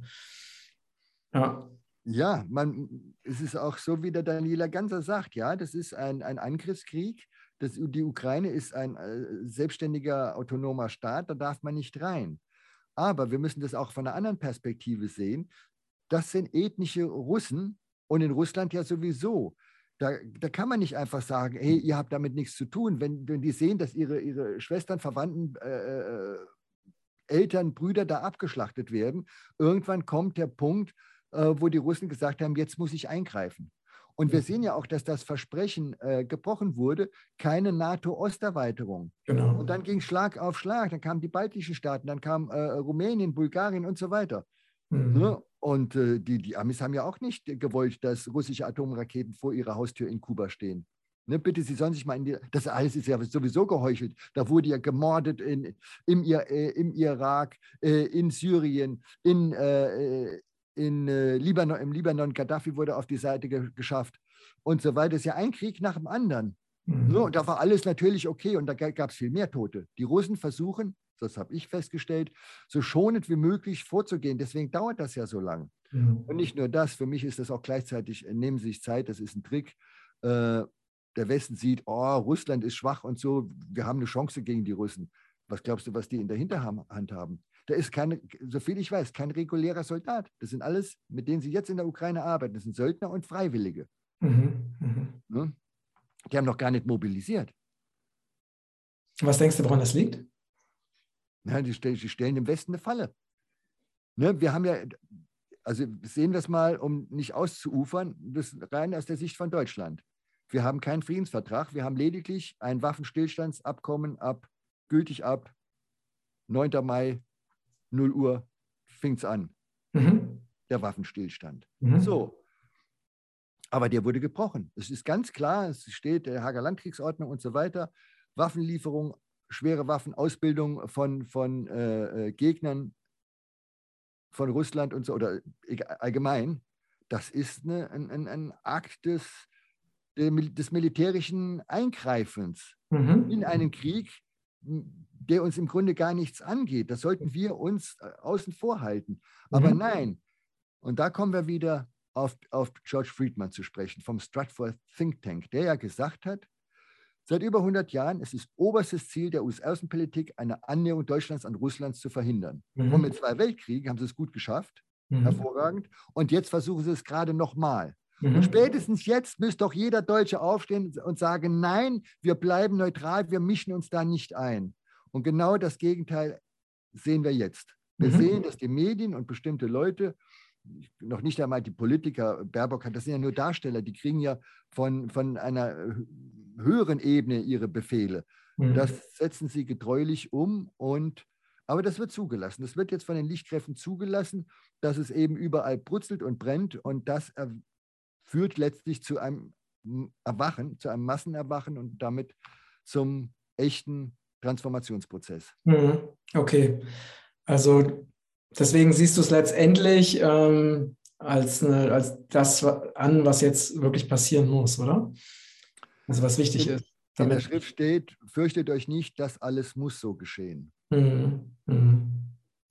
Ja. Ja, man, es ist auch so, wie der Daniela Ganser sagt, ja, das ist ein, ein Angriffskrieg. Das, die Ukraine ist ein äh, selbstständiger, autonomer Staat, da darf man nicht rein. Aber wir müssen das auch von einer anderen Perspektive sehen. Das sind ethnische Russen und in Russland ja sowieso. Da, da kann man nicht einfach sagen, hey, ihr habt damit nichts zu tun. Wenn, wenn die sehen, dass ihre, ihre Schwestern, Verwandten, äh, äh, Eltern, Brüder da abgeschlachtet werden, irgendwann kommt der Punkt, äh, wo die Russen gesagt haben, jetzt muss ich eingreifen. Und wir sehen ja auch, dass das Versprechen äh, gebrochen wurde, keine NATO-Osterweiterung. Genau. Und dann ging Schlag auf Schlag. Dann kamen die baltischen Staaten, dann kam äh, Rumänien, Bulgarien und so weiter. Mhm. Ne? Und äh, die, die Amis haben ja auch nicht gewollt, dass russische Atomraketen vor ihrer Haustür in Kuba stehen. Ne, bitte, Sie sollen sich mal in die. Das alles ist ja sowieso geheuchelt. Da wurde ja gemordet in, im, äh, im Irak, äh, in Syrien, in, äh, in äh, Libanon, im Libanon. Gaddafi wurde auf die Seite ge geschafft und so weiter. Das ist ja ein Krieg nach dem anderen. Mhm. Ne, und da war alles natürlich okay und da gab es viel mehr Tote. Die Russen versuchen, das habe ich festgestellt, so schonend wie möglich vorzugehen. Deswegen dauert das ja so lang. Mhm. Und nicht nur das, für mich ist das auch gleichzeitig, äh, nehmen Sie sich Zeit, das ist ein Trick. Äh, der Westen sieht, oh, Russland ist schwach und so, wir haben eine Chance gegen die Russen. Was glaubst du, was die in der Hinterhand haben? Da ist keine, soviel ich weiß, kein regulärer Soldat. Das sind alles, mit denen sie jetzt in der Ukraine arbeiten. Das sind Söldner und Freiwillige. Mhm. Mhm. Ne? Die haben noch gar nicht mobilisiert. Was denkst du, woran das liegt? Ja, die, stellen, die stellen im Westen eine Falle. Ne, wir haben ja, also sehen wir es mal, um nicht auszuufern, das rein aus der Sicht von Deutschland. Wir haben keinen Friedensvertrag, wir haben lediglich ein Waffenstillstandsabkommen ab, gültig ab 9. Mai, 0 Uhr, fing es an. Mhm. Der Waffenstillstand. Mhm. So. Aber der wurde gebrochen. Es ist ganz klar, es steht der Hager Landkriegsordnung und so weiter. Waffenlieferung schwere Waffenausbildung von, von äh, äh Gegnern von Russland und so, oder allgemein, das ist eine, ein, ein, ein Akt des, des militärischen Eingreifens mhm. in einen Krieg, der uns im Grunde gar nichts angeht. Das sollten wir uns äh, außen vor halten. Aber mhm. nein, und da kommen wir wieder auf, auf George Friedman zu sprechen, vom Stratford Think Tank, der ja gesagt hat, seit über 100 Jahren es ist oberstes Ziel der US-Außenpolitik, eine Annäherung Deutschlands an Russland zu verhindern. Mhm. Und mit zwei Weltkriegen haben sie es gut geschafft, mhm. hervorragend. Und jetzt versuchen sie es gerade nochmal. Mhm. Und spätestens jetzt müsste doch jeder Deutsche aufstehen und sagen, nein, wir bleiben neutral, wir mischen uns da nicht ein. Und genau das Gegenteil sehen wir jetzt. Wir mhm. sehen, dass die Medien und bestimmte Leute, noch nicht einmal die Politiker, Baerbock hat, das sind ja nur Darsteller, die kriegen ja von, von einer höheren Ebene ihre Befehle. Mhm. Das setzen sie getreulich um und aber das wird zugelassen. Das wird jetzt von den Lichtkräften zugelassen, dass es eben überall brutzelt und brennt und das führt letztlich zu einem Erwachen, zu einem Massenerwachen und damit zum echten Transformationsprozess. Mhm. Okay, also deswegen siehst du es letztendlich ähm, als, eine, als das an, was jetzt wirklich passieren muss, oder? Also was wichtig in, ist. In der Schrift steht, fürchtet euch nicht, das alles muss so geschehen. Mhm. Mhm.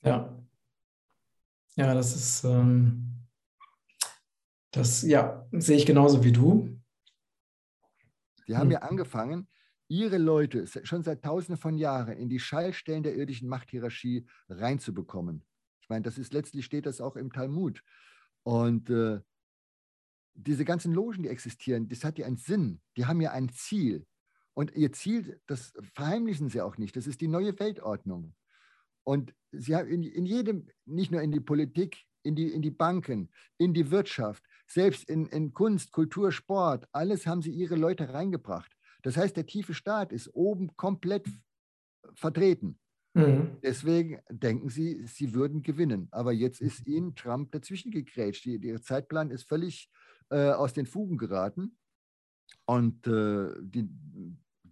Ja. Ja, das ist, ähm, das, ja, sehe ich genauso wie du. Sie haben hm. ja angefangen, ihre Leute schon seit Tausenden von Jahren in die Schallstellen der irdischen Machthierarchie reinzubekommen. Ich meine, das ist letztlich steht das auch im Talmud. Und äh, diese ganzen Logen, die existieren, das hat ja einen Sinn. Die haben ja ein Ziel. Und ihr Ziel, das verheimlichen sie auch nicht. Das ist die neue Weltordnung. Und sie haben in, in jedem, nicht nur in die Politik, in die, in die Banken, in die Wirtschaft, selbst in, in Kunst, Kultur, Sport, alles haben sie ihre Leute reingebracht. Das heißt, der tiefe Staat ist oben komplett vertreten. Mhm. Deswegen denken sie, sie würden gewinnen. Aber jetzt ist ihnen Trump dazwischen gegrätscht. Ihr Zeitplan ist völlig äh, aus den Fugen geraten. Und äh, die,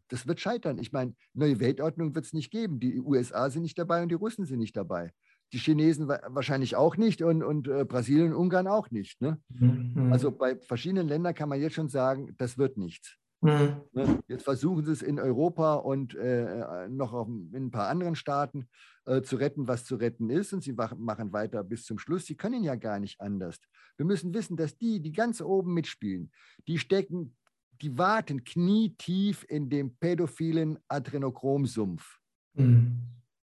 das wird scheitern. Ich meine, neue Weltordnung wird es nicht geben. Die USA sind nicht dabei und die Russen sind nicht dabei die Chinesen wahrscheinlich auch nicht und, und äh, Brasilien und Ungarn auch nicht. Ne? Mhm. Also bei verschiedenen Ländern kann man jetzt schon sagen, das wird nichts. Mhm. Ne? Jetzt versuchen sie es in Europa und äh, noch auf, in ein paar anderen Staaten äh, zu retten, was zu retten ist. Und sie machen weiter bis zum Schluss. Sie können ja gar nicht anders. Wir müssen wissen, dass die, die ganz oben mitspielen, die stecken, die warten knietief in dem pädophilen Adrenochromsumpf. Mhm.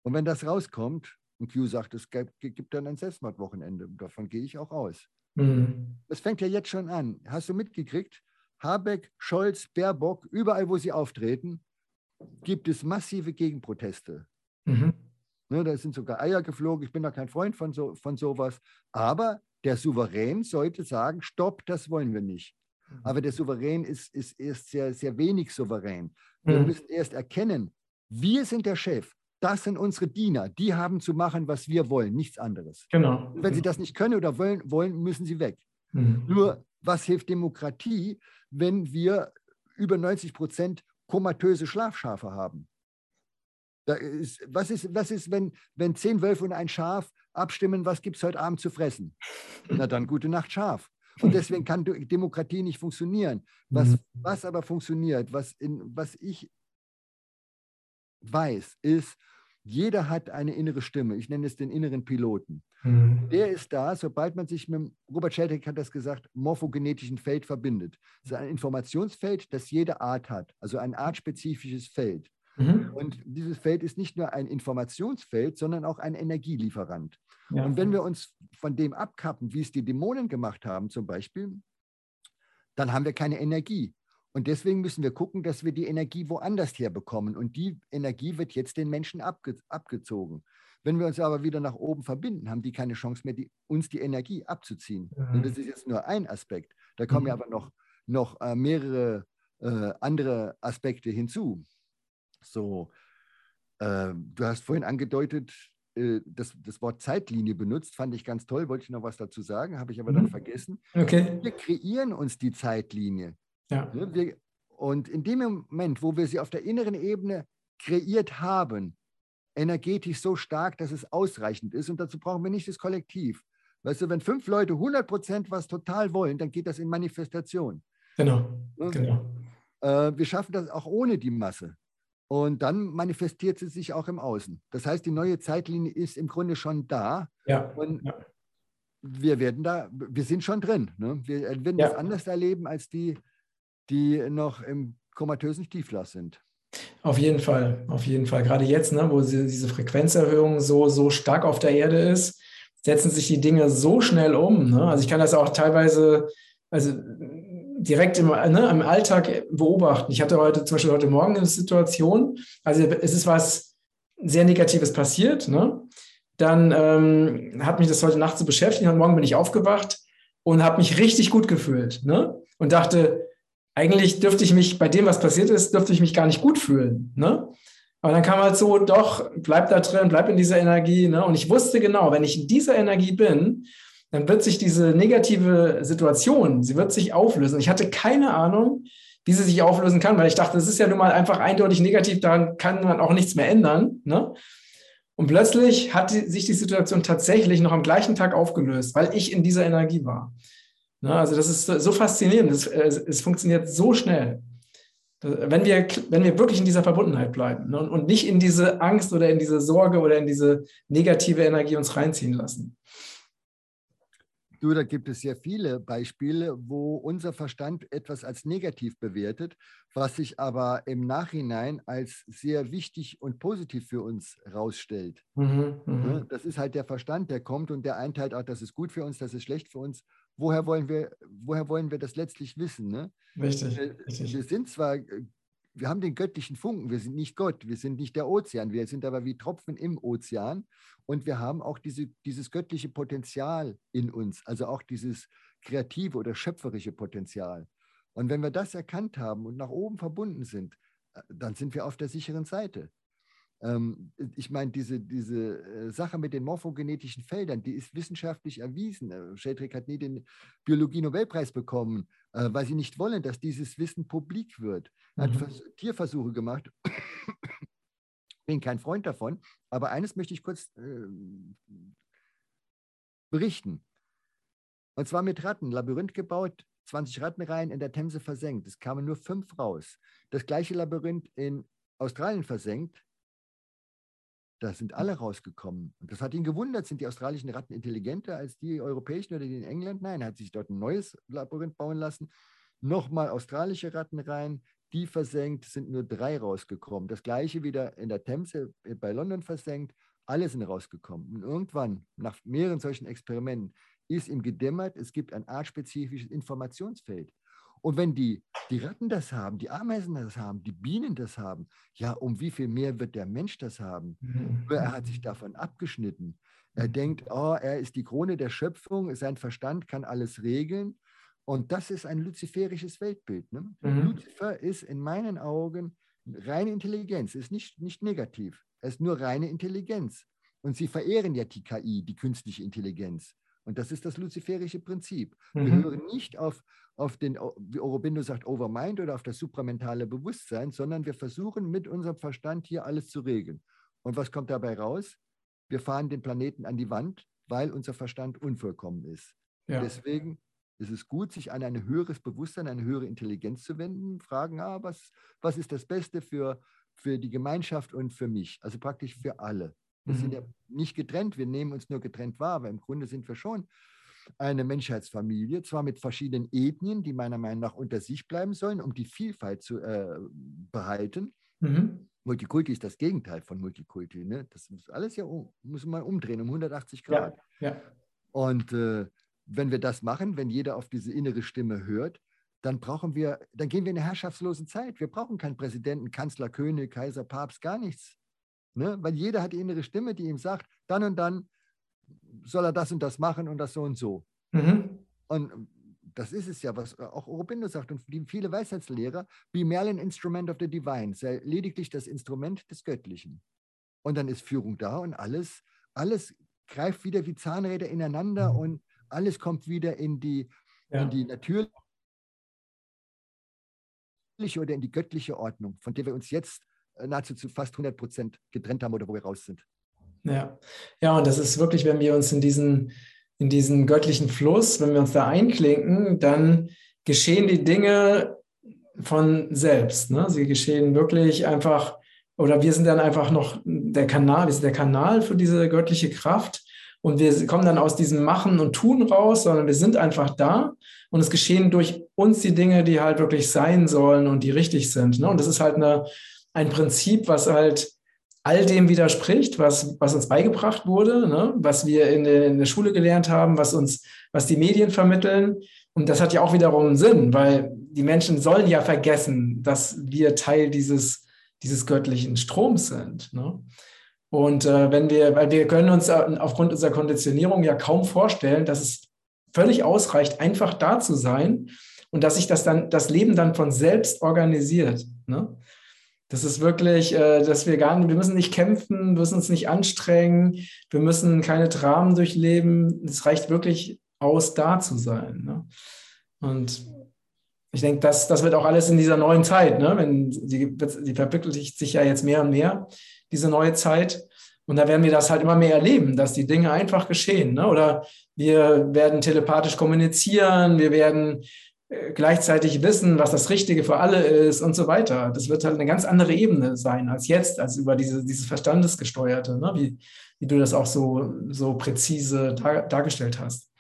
Und wenn das rauskommt, und Q sagt, es gibt dann ein Selbstmordwochenende. Davon gehe ich auch aus. Mhm. Das fängt ja jetzt schon an. Hast du mitgekriegt? Habeck, Scholz, Baerbock, überall, wo sie auftreten, gibt es massive Gegenproteste. Mhm. Ne, da sind sogar Eier geflogen. Ich bin da kein Freund von, so, von sowas. Aber der Souverän sollte sagen, stopp, das wollen wir nicht. Mhm. Aber der Souverän ist, ist erst sehr, sehr wenig souverän. Wir mhm. müssen erst erkennen, wir sind der Chef. Das sind unsere Diener. Die haben zu machen, was wir wollen, nichts anderes. Genau. Und wenn sie das nicht können oder wollen, wollen müssen sie weg. Mhm. Nur, was hilft Demokratie, wenn wir über 90 Prozent komatöse Schlafschafe haben? Ist, was, ist, was ist, wenn, wenn zehn Wölfe und ein Schaf abstimmen, was gibt es heute Abend zu fressen? Na dann gute Nacht Schaf. Und deswegen kann Demokratie nicht funktionieren. Was, mhm. was aber funktioniert, was, in, was ich weiß, ist, jeder hat eine innere Stimme. Ich nenne es den inneren Piloten. Mhm. Der ist da, sobald man sich mit, Robert Sheldrake hat das gesagt, morphogenetischen Feld verbindet. Das ist ein Informationsfeld, das jede Art hat, also ein artspezifisches Feld. Mhm. Und dieses Feld ist nicht nur ein Informationsfeld, sondern auch ein Energielieferant. Ja. Und wenn wir uns von dem abkappen, wie es die Dämonen gemacht haben zum Beispiel, dann haben wir keine Energie. Und deswegen müssen wir gucken, dass wir die Energie woanders herbekommen. Und die Energie wird jetzt den Menschen abge abgezogen. Wenn wir uns aber wieder nach oben verbinden, haben die keine Chance mehr, die, uns die Energie abzuziehen. Mhm. Und das ist jetzt nur ein Aspekt. Da kommen mhm. ja aber noch, noch äh, mehrere äh, andere Aspekte hinzu. So, äh, du hast vorhin angedeutet, äh, das, das Wort Zeitlinie benutzt, fand ich ganz toll, wollte ich noch was dazu sagen, habe ich aber mhm. dann vergessen. Okay. Wir kreieren uns die Zeitlinie. Ja. Wir, und in dem Moment, wo wir sie auf der inneren Ebene kreiert haben, energetisch so stark, dass es ausreichend ist. Und dazu brauchen wir nicht das Kollektiv. Weißt du, wenn fünf Leute 100 Prozent was total wollen, dann geht das in Manifestation. Genau, genau. Äh, wir schaffen das auch ohne die Masse. Und dann manifestiert sie sich auch im Außen. Das heißt, die neue Zeitlinie ist im Grunde schon da. Ja. Und ja. wir werden da, wir sind schon drin. Ne? Wir werden Ja. das anders erleben als die, die noch im komatösen Tieflass sind. Auf jeden Fall, auf jeden Fall. Gerade jetzt, ne, wo diese Frequenzerhöhung so, so stark auf der Erde ist, setzen sich die Dinge so schnell um. Ne? Also ich kann das auch teilweise, also direkt im, ne, im Alltag beobachten. Ich hatte heute zum Beispiel heute Morgen eine Situation, also es ist was sehr Negatives passiert. Ne? Dann ähm, hat mich das heute Nacht so beschäftigt. Heute Morgen bin ich aufgewacht und habe mich richtig gut gefühlt. Ne? Und dachte, eigentlich dürfte ich mich, bei dem, was passiert ist, dürfte ich mich gar nicht gut fühlen. Ne? Aber dann kam halt so, doch, bleib da drin, bleib in dieser Energie. Ne? Und ich wusste genau, wenn ich in dieser Energie bin, dann wird sich diese negative Situation, sie wird sich auflösen. Ich hatte keine Ahnung, wie sie sich auflösen kann, weil ich dachte, das ist ja nun mal einfach eindeutig negativ, daran kann man auch nichts mehr ändern. Ne? Und plötzlich hat sich die Situation tatsächlich noch am gleichen Tag aufgelöst, weil ich in dieser Energie war. Ne? Also das ist so faszinierend, es, es, es funktioniert so schnell. Wenn wir, wenn wir wirklich in dieser Verbundenheit bleiben ne? und, nicht in diese Angst oder in diese Sorge oder in diese negative Energie uns reinziehen lassen. Du, da gibt es sehr viele Beispiele, wo unser Verstand etwas als negativ bewertet, was sich aber im Nachhinein als sehr wichtig und positiv für uns rausstellt. Mhm, Ne? mhm. Das ist halt der Verstand, der kommt und der einteilt auch, das ist gut für uns, das ist schlecht für uns. Woher wollen wir, woher wollen wir das letztlich wissen? Ne? Richtig, Äh, richtig. Wir sind zwar, äh, wir haben den göttlichen Funken, wir sind nicht Gott, wir sind nicht der Ozean, wir sind aber wie Tropfen im Ozean und wir haben auch diese, dieses göttliche Potenzial in uns, also auch dieses kreative oder schöpferische Potenzial. Und wenn wir das erkannt haben und nach oben verbunden sind, äh, dann sind wir auf der sicheren Seite. Ähm, Ich meine, diese, diese äh, Sache mit den morphogenetischen Feldern, die ist wissenschaftlich erwiesen. Äh, Sheldrick hat nie den Biologie-Nobelpreis bekommen, äh, weil sie nicht wollen, dass dieses Wissen publik wird. Er hat Mhm. Vers- Tierversuche gemacht. Bin kein Freund davon, aber eines möchte ich kurz äh, berichten. Und zwar mit Ratten, Labyrinth gebaut, 20 Ratten rein, in der Themse versenkt. Es kamen nur fünf raus. Das gleiche Labyrinth in Australien versenkt, da sind alle rausgekommen. Und das hat ihn gewundert, sind die australischen Ratten intelligenter als die europäischen oder die in England? Nein, er hat sich dort ein neues Labyrinth bauen lassen. Nochmal australische Ratten rein, die versenkt, sind nur drei rausgekommen. Das gleiche wieder in der Themse äh, bei London versenkt, alle sind rausgekommen. Und irgendwann, nach mehreren solchen Experimenten, ist ihm gedämmert, es gibt ein artspezifisches Informationsfeld. Und wenn die, die Ratten das haben, die Ameisen das haben, die Bienen das haben, ja, um wie viel mehr wird der Mensch das haben? Mhm. Er hat sich davon abgeschnitten. Er denkt, oh, er ist die Krone der Schöpfung, sein Verstand kann alles regeln. Und das ist ein luziferisches Weltbild. Ne? Mhm. Luzifer ist in meinen Augen reine Intelligenz, ist nicht, nicht negativ. Er ist nur reine Intelligenz. Und sie verehren ja die KI, die künstliche Intelligenz. Und das ist das luziferische Prinzip. Wir Mhm. hören nicht auf, auf den, wie Aurobindo sagt, Overmind oder auf das supramentale Bewusstsein, sondern wir versuchen mit unserem Verstand hier alles zu regeln. Und was kommt dabei raus? Wir fahren den Planeten an die Wand, weil unser Verstand unvollkommen ist. Ja. Deswegen ist es gut, sich an ein höheres Bewusstsein, eine höhere Intelligenz zu wenden, fragen, ah, was, was ist das Beste für, für die Gemeinschaft und für mich? Also praktisch für alle. Wir sind Mhm. ja nicht getrennt, wir nehmen uns nur getrennt wahr, aber im Grunde sind wir schon eine Menschheitsfamilie, zwar mit verschiedenen Ethnien, die meiner Meinung nach unter sich bleiben sollen, um die Vielfalt zu äh, behalten. Mhm. Multikulti ist das Gegenteil von Multikulti. Ne? Das muss alles ja, muss man umdrehen um 180 Ja, Grad. ja. Und äh, wenn wir das machen, wenn jeder auf diese innere Stimme hört, dann brauchen wir, dann gehen wir in eine herrschaftslose Zeit. Wir brauchen keinen Präsidenten, Kanzler, König, Kaiser, Papst, gar nichts. Ne? Weil jeder hat die innere Stimme, die ihm sagt, dann und dann soll er das und das machen und das so und so. Mhm. Und das ist es ja, was auch Aurobindo sagt und viele Weisheitslehrer, be merely an instrument of the divine, sei lediglich das Instrument des Göttlichen. Und dann ist Führung da und alles, alles greift wieder wie Zahnräder ineinander Mhm. und alles kommt wieder in die, Ja. in die natürliche oder in die göttliche Ordnung, von der wir uns jetzt nahezu zu fast 100 Prozent getrennt haben oder wo wir raus sind. Ja, ja, und das ist wirklich, wenn wir uns in diesen, in diesen göttlichen Fluss, wenn wir uns da einklinken, dann geschehen die Dinge von selbst. Ne? Sie geschehen wirklich einfach, oder wir sind dann einfach noch der Kanal, wir sind der Kanal für diese göttliche Kraft. Und wir kommen dann aus diesem Machen und Tun raus, sondern wir sind einfach da und es geschehen durch uns die Dinge, die halt wirklich sein sollen und die richtig sind. Ne? Und das ist halt eine, ein Prinzip, was halt all dem widerspricht, was, was uns beigebracht wurde, ne? was wir in der, in der Schule gelernt haben, was uns, was die Medien vermitteln. Und das hat ja auch wiederum Sinn, weil die Menschen sollen ja vergessen, dass wir Teil dieses, dieses göttlichen Stroms sind. Ne? Und äh, wenn wir, weil wir können uns aufgrund unserer Konditionierung ja kaum vorstellen, dass es völlig ausreicht, einfach da zu sein und dass sich das dann, das Leben dann von selbst organisiert. Ne? Das ist wirklich, äh, dass wir gar nicht, wir müssen nicht kämpfen, wir müssen uns nicht anstrengen, wir müssen keine Dramen durchleben. Es reicht wirklich aus, da zu sein. Ne? Und ich denke, das, das wird auch alles in dieser neuen Zeit, ne? Wenn die, die verwirklicht sich ja jetzt mehr und mehr, diese neue Zeit. Und da werden wir das halt immer mehr erleben, dass die Dinge einfach geschehen. Ne? Oder wir werden telepathisch kommunizieren, wir werden gleichzeitig wissen, was das Richtige für alle ist und so weiter. Das wird halt eine ganz andere Ebene sein als jetzt, als über diese, dieses Verstandesgesteuerte, ne? wie, wie du das auch so, so präzise dar, dargestellt hast.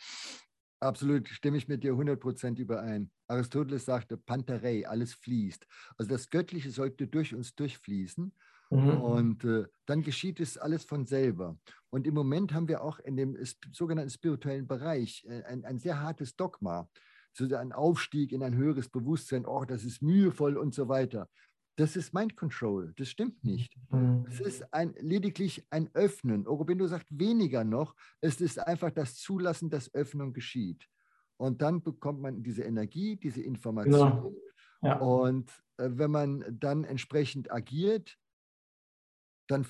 Absolut, stimme ich mit dir 100% überein. Aristoteles sagte, Panterei, alles fließt. Also das Göttliche sollte durch uns durchfließen. Mhm. Und äh, dann geschieht es alles von selber. Und im Moment haben wir auch in dem sogenannten spirituellen Bereich äh, ein, ein sehr hartes Dogma so ein Aufstieg in ein höheres Bewusstsein, oh, das ist mühevoll und so weiter. Das ist Mind Control, das stimmt nicht. Mhm. Es ist ein, lediglich ein Öffnen. Aurobindo sagt weniger noch, es ist einfach das Zulassen, dass Öffnung geschieht. Und dann bekommt man diese Energie, diese Information. Ja. Ja. Und äh, wenn man dann entsprechend agiert, dann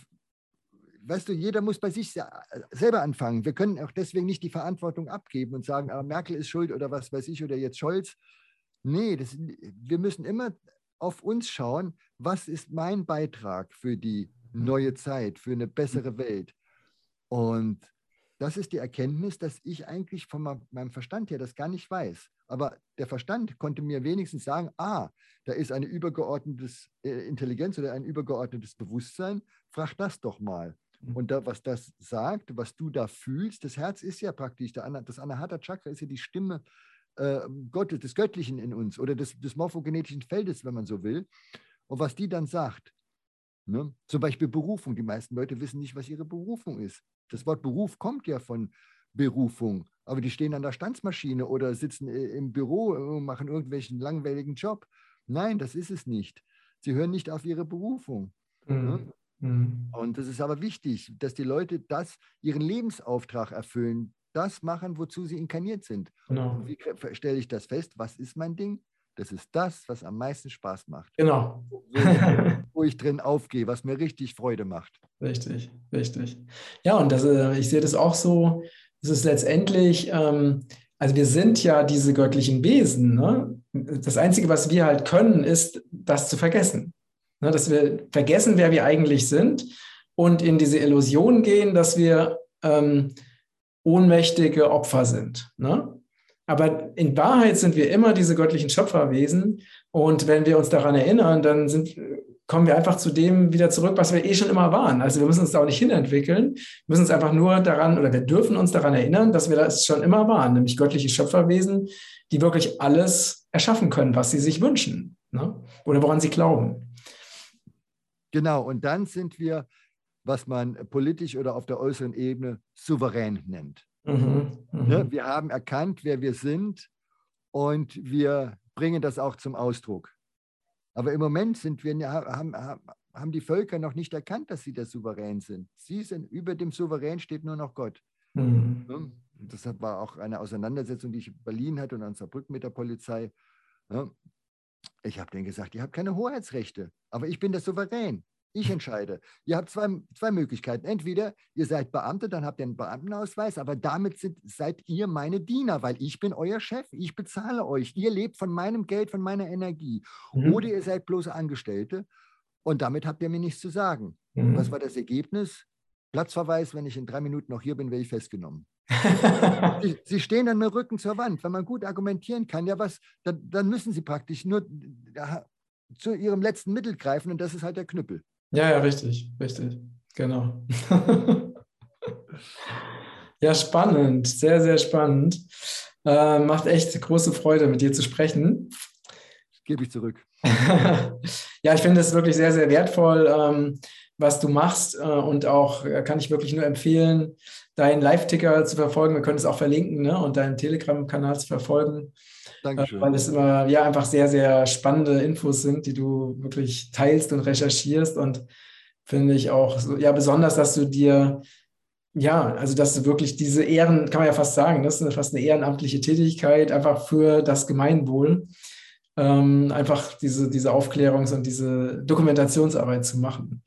weißt du, jeder muss bei sich selber anfangen. Wir können auch deswegen nicht die Verantwortung abgeben und sagen, ah, Merkel ist schuld oder was weiß ich oder jetzt Scholz. Nee, das, wir müssen immer auf uns schauen, was ist mein Beitrag für die mhm. neue Zeit, für eine bessere mhm. Welt. Und das ist die Erkenntnis, dass ich eigentlich von meinem Verstand her das gar nicht weiß. Aber der Verstand konnte mir wenigstens sagen, ah, da ist eine übergeordnete äh, Intelligenz oder ein übergeordnetes Bewusstsein, frag das doch mal. Mhm. Und da, was das sagt, was du da fühlst, das Herz ist ja praktisch, der, das Anahata Chakra ist ja die Stimme äh, Gottes, des Göttlichen in uns oder des, des morphogenetischen Feldes, wenn man so will. Und was die dann sagt, ne? zum Beispiel Berufung, die meisten Leute wissen nicht, was ihre Berufung ist. Das Wort Beruf kommt ja von Berufung, aber die stehen an der Stanzmaschine oder sitzen äh, im Büro und machen irgendwelchen langweiligen Job. Nein, das ist es nicht. Sie hören nicht auf ihre Berufung. Ne? Mhm. Ne? Mhm. Und es ist aber wichtig, dass die Leute das, ihren Lebensauftrag erfüllen, das machen, wozu sie inkarniert sind. Genau. wie stelle ich das fest? Was ist mein Ding? Das ist das, was am meisten Spaß macht. Genau. Wo, wo ich drin aufgehe, was mir richtig Freude macht. Richtig, richtig. Ja, und das, äh, ich sehe das auch so, es ist letztendlich, ähm, also wir sind ja diese göttlichen Wesen. Ne? Das Einzige, was wir halt können, ist, das zu vergessen. Ne, dass wir vergessen, wer wir eigentlich sind und in diese Illusion gehen, dass wir ähm, ohnmächtige Opfer sind. Ne? Aber in Wahrheit sind wir immer diese göttlichen Schöpferwesen. Und wenn wir uns daran erinnern, dann sind, kommen wir einfach zu dem wieder zurück, was wir eh schon immer waren. Also wir müssen uns da auch nicht hinentwickeln. Wir müssen uns einfach nur daran oder wir dürfen uns daran erinnern, dass wir das schon immer waren, nämlich göttliche Schöpferwesen, die wirklich alles erschaffen können, was sie sich wünschen ne? oder woran sie glauben. Genau, und dann sind wir, was man politisch oder auf der äußeren Ebene souverän nennt. Mhm, mhm. Ne? Wir haben erkannt, wer wir sind und wir bringen das auch zum Ausdruck. Aber im Moment sind wir, haben, haben die Völker noch nicht erkannt, dass sie der Souverän sind. Sie sind, über dem Souverän steht nur noch Gott. Mhm. Ne? Das war auch eine Auseinandersetzung, die ich in Berlin hatte und an Saarbrücken mit der Polizei. Ich habe denen gesagt, ihr habt keine Hoheitsrechte, aber ich bin der Souverän. Ich entscheide. Ihr habt zwei, zwei Möglichkeiten. Entweder ihr seid Beamte, dann habt ihr einen Beamtenausweis, aber damit sind, seid ihr meine Diener, weil ich bin euer Chef. Ich bezahle euch. Ihr lebt von meinem Geld, von meiner Energie. Mhm. Oder ihr seid bloße Angestellte Und damit habt ihr mir nichts zu sagen. Mhm. Was war das Ergebnis? Platzverweis, wenn ich in drei Minuten noch hier bin, werde ich festgenommen. Sie, sie, stehen dann mit Rücken zur Wand. Wenn man gut argumentieren kann, ja was, dann, dann müssen sie praktisch nur ja, zu ihrem letzten Mittel greifen und das ist halt der Knüppel. Ja, ja, richtig, richtig. Genau. ja, spannend, sehr, sehr spannend. Äh, macht echt große Freude, mit dir zu sprechen. Gebe ich zurück. ja, ich finde es wirklich sehr, sehr wertvoll, ähm, was du machst äh, und auch äh, kann ich wirklich nur empfehlen, deinen Live-Ticker zu verfolgen. Wir können es auch verlinken ne? und deinen Telegram-Kanal zu verfolgen. Dankeschön. Äh, weil es immer ja einfach sehr, sehr spannende Infos sind, die du wirklich teilst und recherchierst und finde ich auch so, ja besonders, dass du dir ja, also dass du wirklich diese Ehren, kann man ja fast sagen, das ist fast eine ehrenamtliche Tätigkeit, einfach für das Gemeinwohl, ähm, einfach diese, diese Aufklärungs- und diese Dokumentationsarbeit zu machen.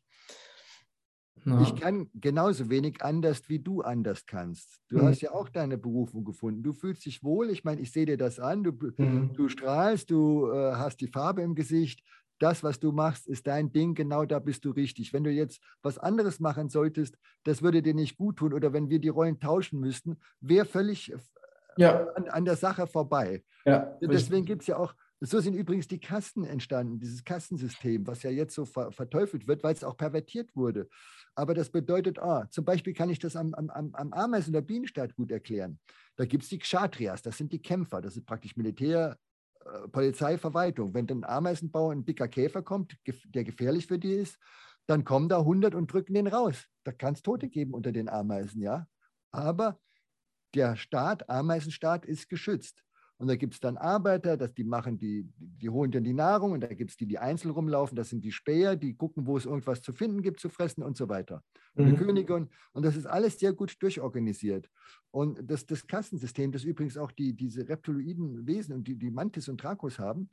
Ja. Ich kann genauso wenig anders, wie du anders kannst. Du mhm. hast ja auch deine Berufung gefunden. Du fühlst dich wohl. Ich meine, ich sehe dir das an. Du, mhm. du strahlst, du äh, hast die Farbe im Gesicht das, was du machst, ist dein Ding, genau da bist du richtig. Wenn du jetzt was anderes machen solltest, das würde dir nicht gut tun oder wenn wir die Rollen tauschen müssten, wäre völlig äh, ja. an, an, der Sache vorbei. Ja, Deswegen gibt es ja auch, so sind übrigens die Kasten entstanden, dieses Kastensystem, was ja jetzt so ver verteufelt wird, weil es auch pervertiert wurde. Aber das bedeutet, ah, zum Beispiel kann ich das am, am, am Ameisen- oder Bienenstaat gut erklären. Da gibt es die Kshatriyas, das sind die Kämpfer, das ist praktisch Militär, äh, Polizeiverwaltung. Wenn ein Ameisenbauer ein dicker Käfer kommt, der gefährlich für die ist, dann kommen da 100 und drücken den raus. Da kann es Tote geben unter den Ameisen, ja. Aber der Staat, Ameisenstaat, ist geschützt. Und da gibt es dann Arbeiter, das, die machen die, die holen dann die Nahrung und da gibt es die, die einzeln rumlaufen, das sind die Späher, die gucken, wo es irgendwas zu finden gibt, zu fressen und so weiter. Und mhm. die Könige und, und das ist alles sehr gut durchorganisiert. Und das, das Kassensystem, das übrigens auch die, diese reptiloiden Wesen und die, die Mantis und Dracos haben,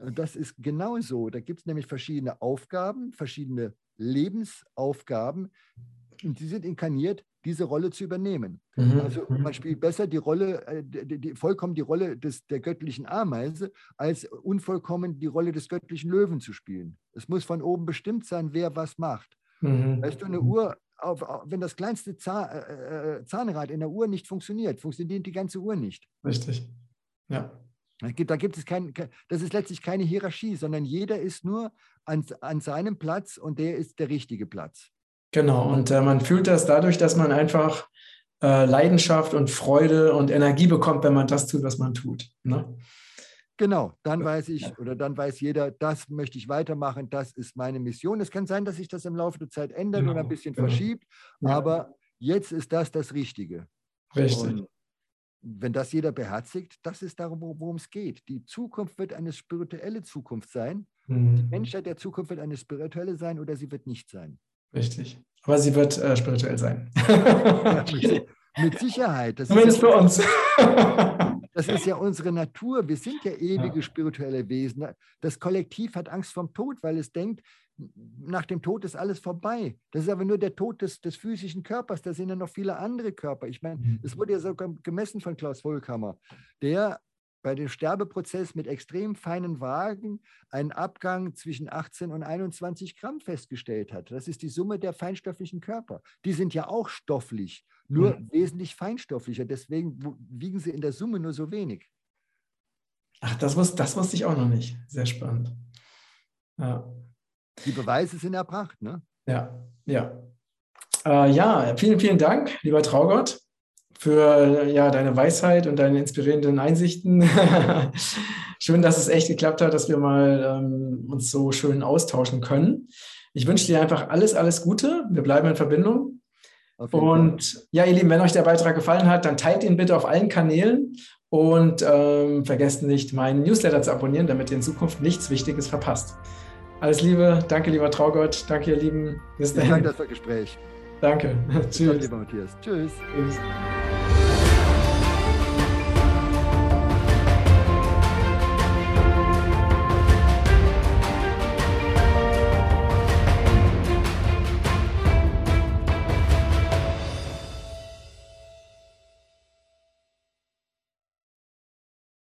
äh, das ist genauso. Da gibt es nämlich verschiedene Aufgaben, verschiedene Lebensaufgaben, und die sind inkarniert diese Rolle zu übernehmen. Mhm. Also mhm. man spielt besser die Rolle, äh, die, die, vollkommen die Rolle des, der göttlichen Ameise, als unvollkommen die Rolle des göttlichen Löwen zu spielen. Es muss von oben bestimmt sein, wer was macht. Mhm. Weißt du, eine Uhr, auf, wenn das kleinste Zahn, äh, äh, Zahnrad in der Uhr nicht funktioniert, funktioniert die ganze Uhr nicht. Richtig. Ja. Da gibt, da gibt es kein, das ist letztlich keine Hierarchie, sondern jeder ist nur an, an seinem Platz und der ist der richtige Platz. Genau, und äh, man fühlt das dadurch, dass man einfach äh, Leidenschaft und Freude und Energie bekommt, wenn man das tut, was man tut. Ne? Genau, dann weiß ich oder dann weiß jeder, das möchte ich weitermachen, das ist meine Mission. Es kann sein, dass sich das im Laufe der Zeit ändert genau, oder ein bisschen genau. verschiebt, ja. aber jetzt ist das das Richtige. Richtig. Und wenn das jeder beherzigt, das ist darum, worum es geht. Die Zukunft wird eine spirituelle Zukunft sein. Mhm. Die Menschheit der Zukunft wird eine spirituelle sein oder sie wird nicht sein. Richtig. Aber sie wird äh, spirituell sein. Ja, mit, mit, Sicherheit. Das Zumindest für uns. Das ist ja unsere Natur. Wir sind ja ewige ja. spirituelle Wesen. Das Kollektiv hat Angst vom Tod, weil es denkt, nach dem Tod ist alles vorbei. Das ist aber nur der Tod des, des physischen Körpers. Da sind ja noch viele andere Körper. Ich meine, mhm. es wurde ja sogar gemessen von Klaus Vollkammer. Der bei dem Sterbeprozess mit extrem feinen Wagen einen Abgang zwischen 18 und 21 Gramm festgestellt hat. Das ist die Summe der feinstofflichen Körper. Die sind ja auch stofflich, nur mhm. wesentlich feinstofflicher. Deswegen wiegen sie in der Summe nur so wenig. Ach, das, wusste, das wusste ich auch noch nicht. Sehr spannend. Ja. Die Beweise sind erbracht, ne? Ja, ja. Äh, ja, vielen, vielen Dank, lieber Traugott für ja, deine Weisheit und deine inspirierenden Einsichten. schön, dass es echt geklappt hat, dass wir mal ähm, uns so schön austauschen können. Ich wünsche dir einfach alles, alles Gute. Wir bleiben in Verbindung. Und ja, ihr Lieben, wenn euch der Beitrag gefallen hat, dann teilt ihn bitte auf allen Kanälen und ähm, vergesst nicht, meinen Newsletter zu abonnieren, damit ihr in Zukunft nichts Wichtiges verpasst. Alles Liebe, danke lieber Traugott, danke ihr Lieben. Bis dahin. Danke für das Gespräch. Danke. Tschüss. Danke, lieber Matthias. Tschüss. Tschüss.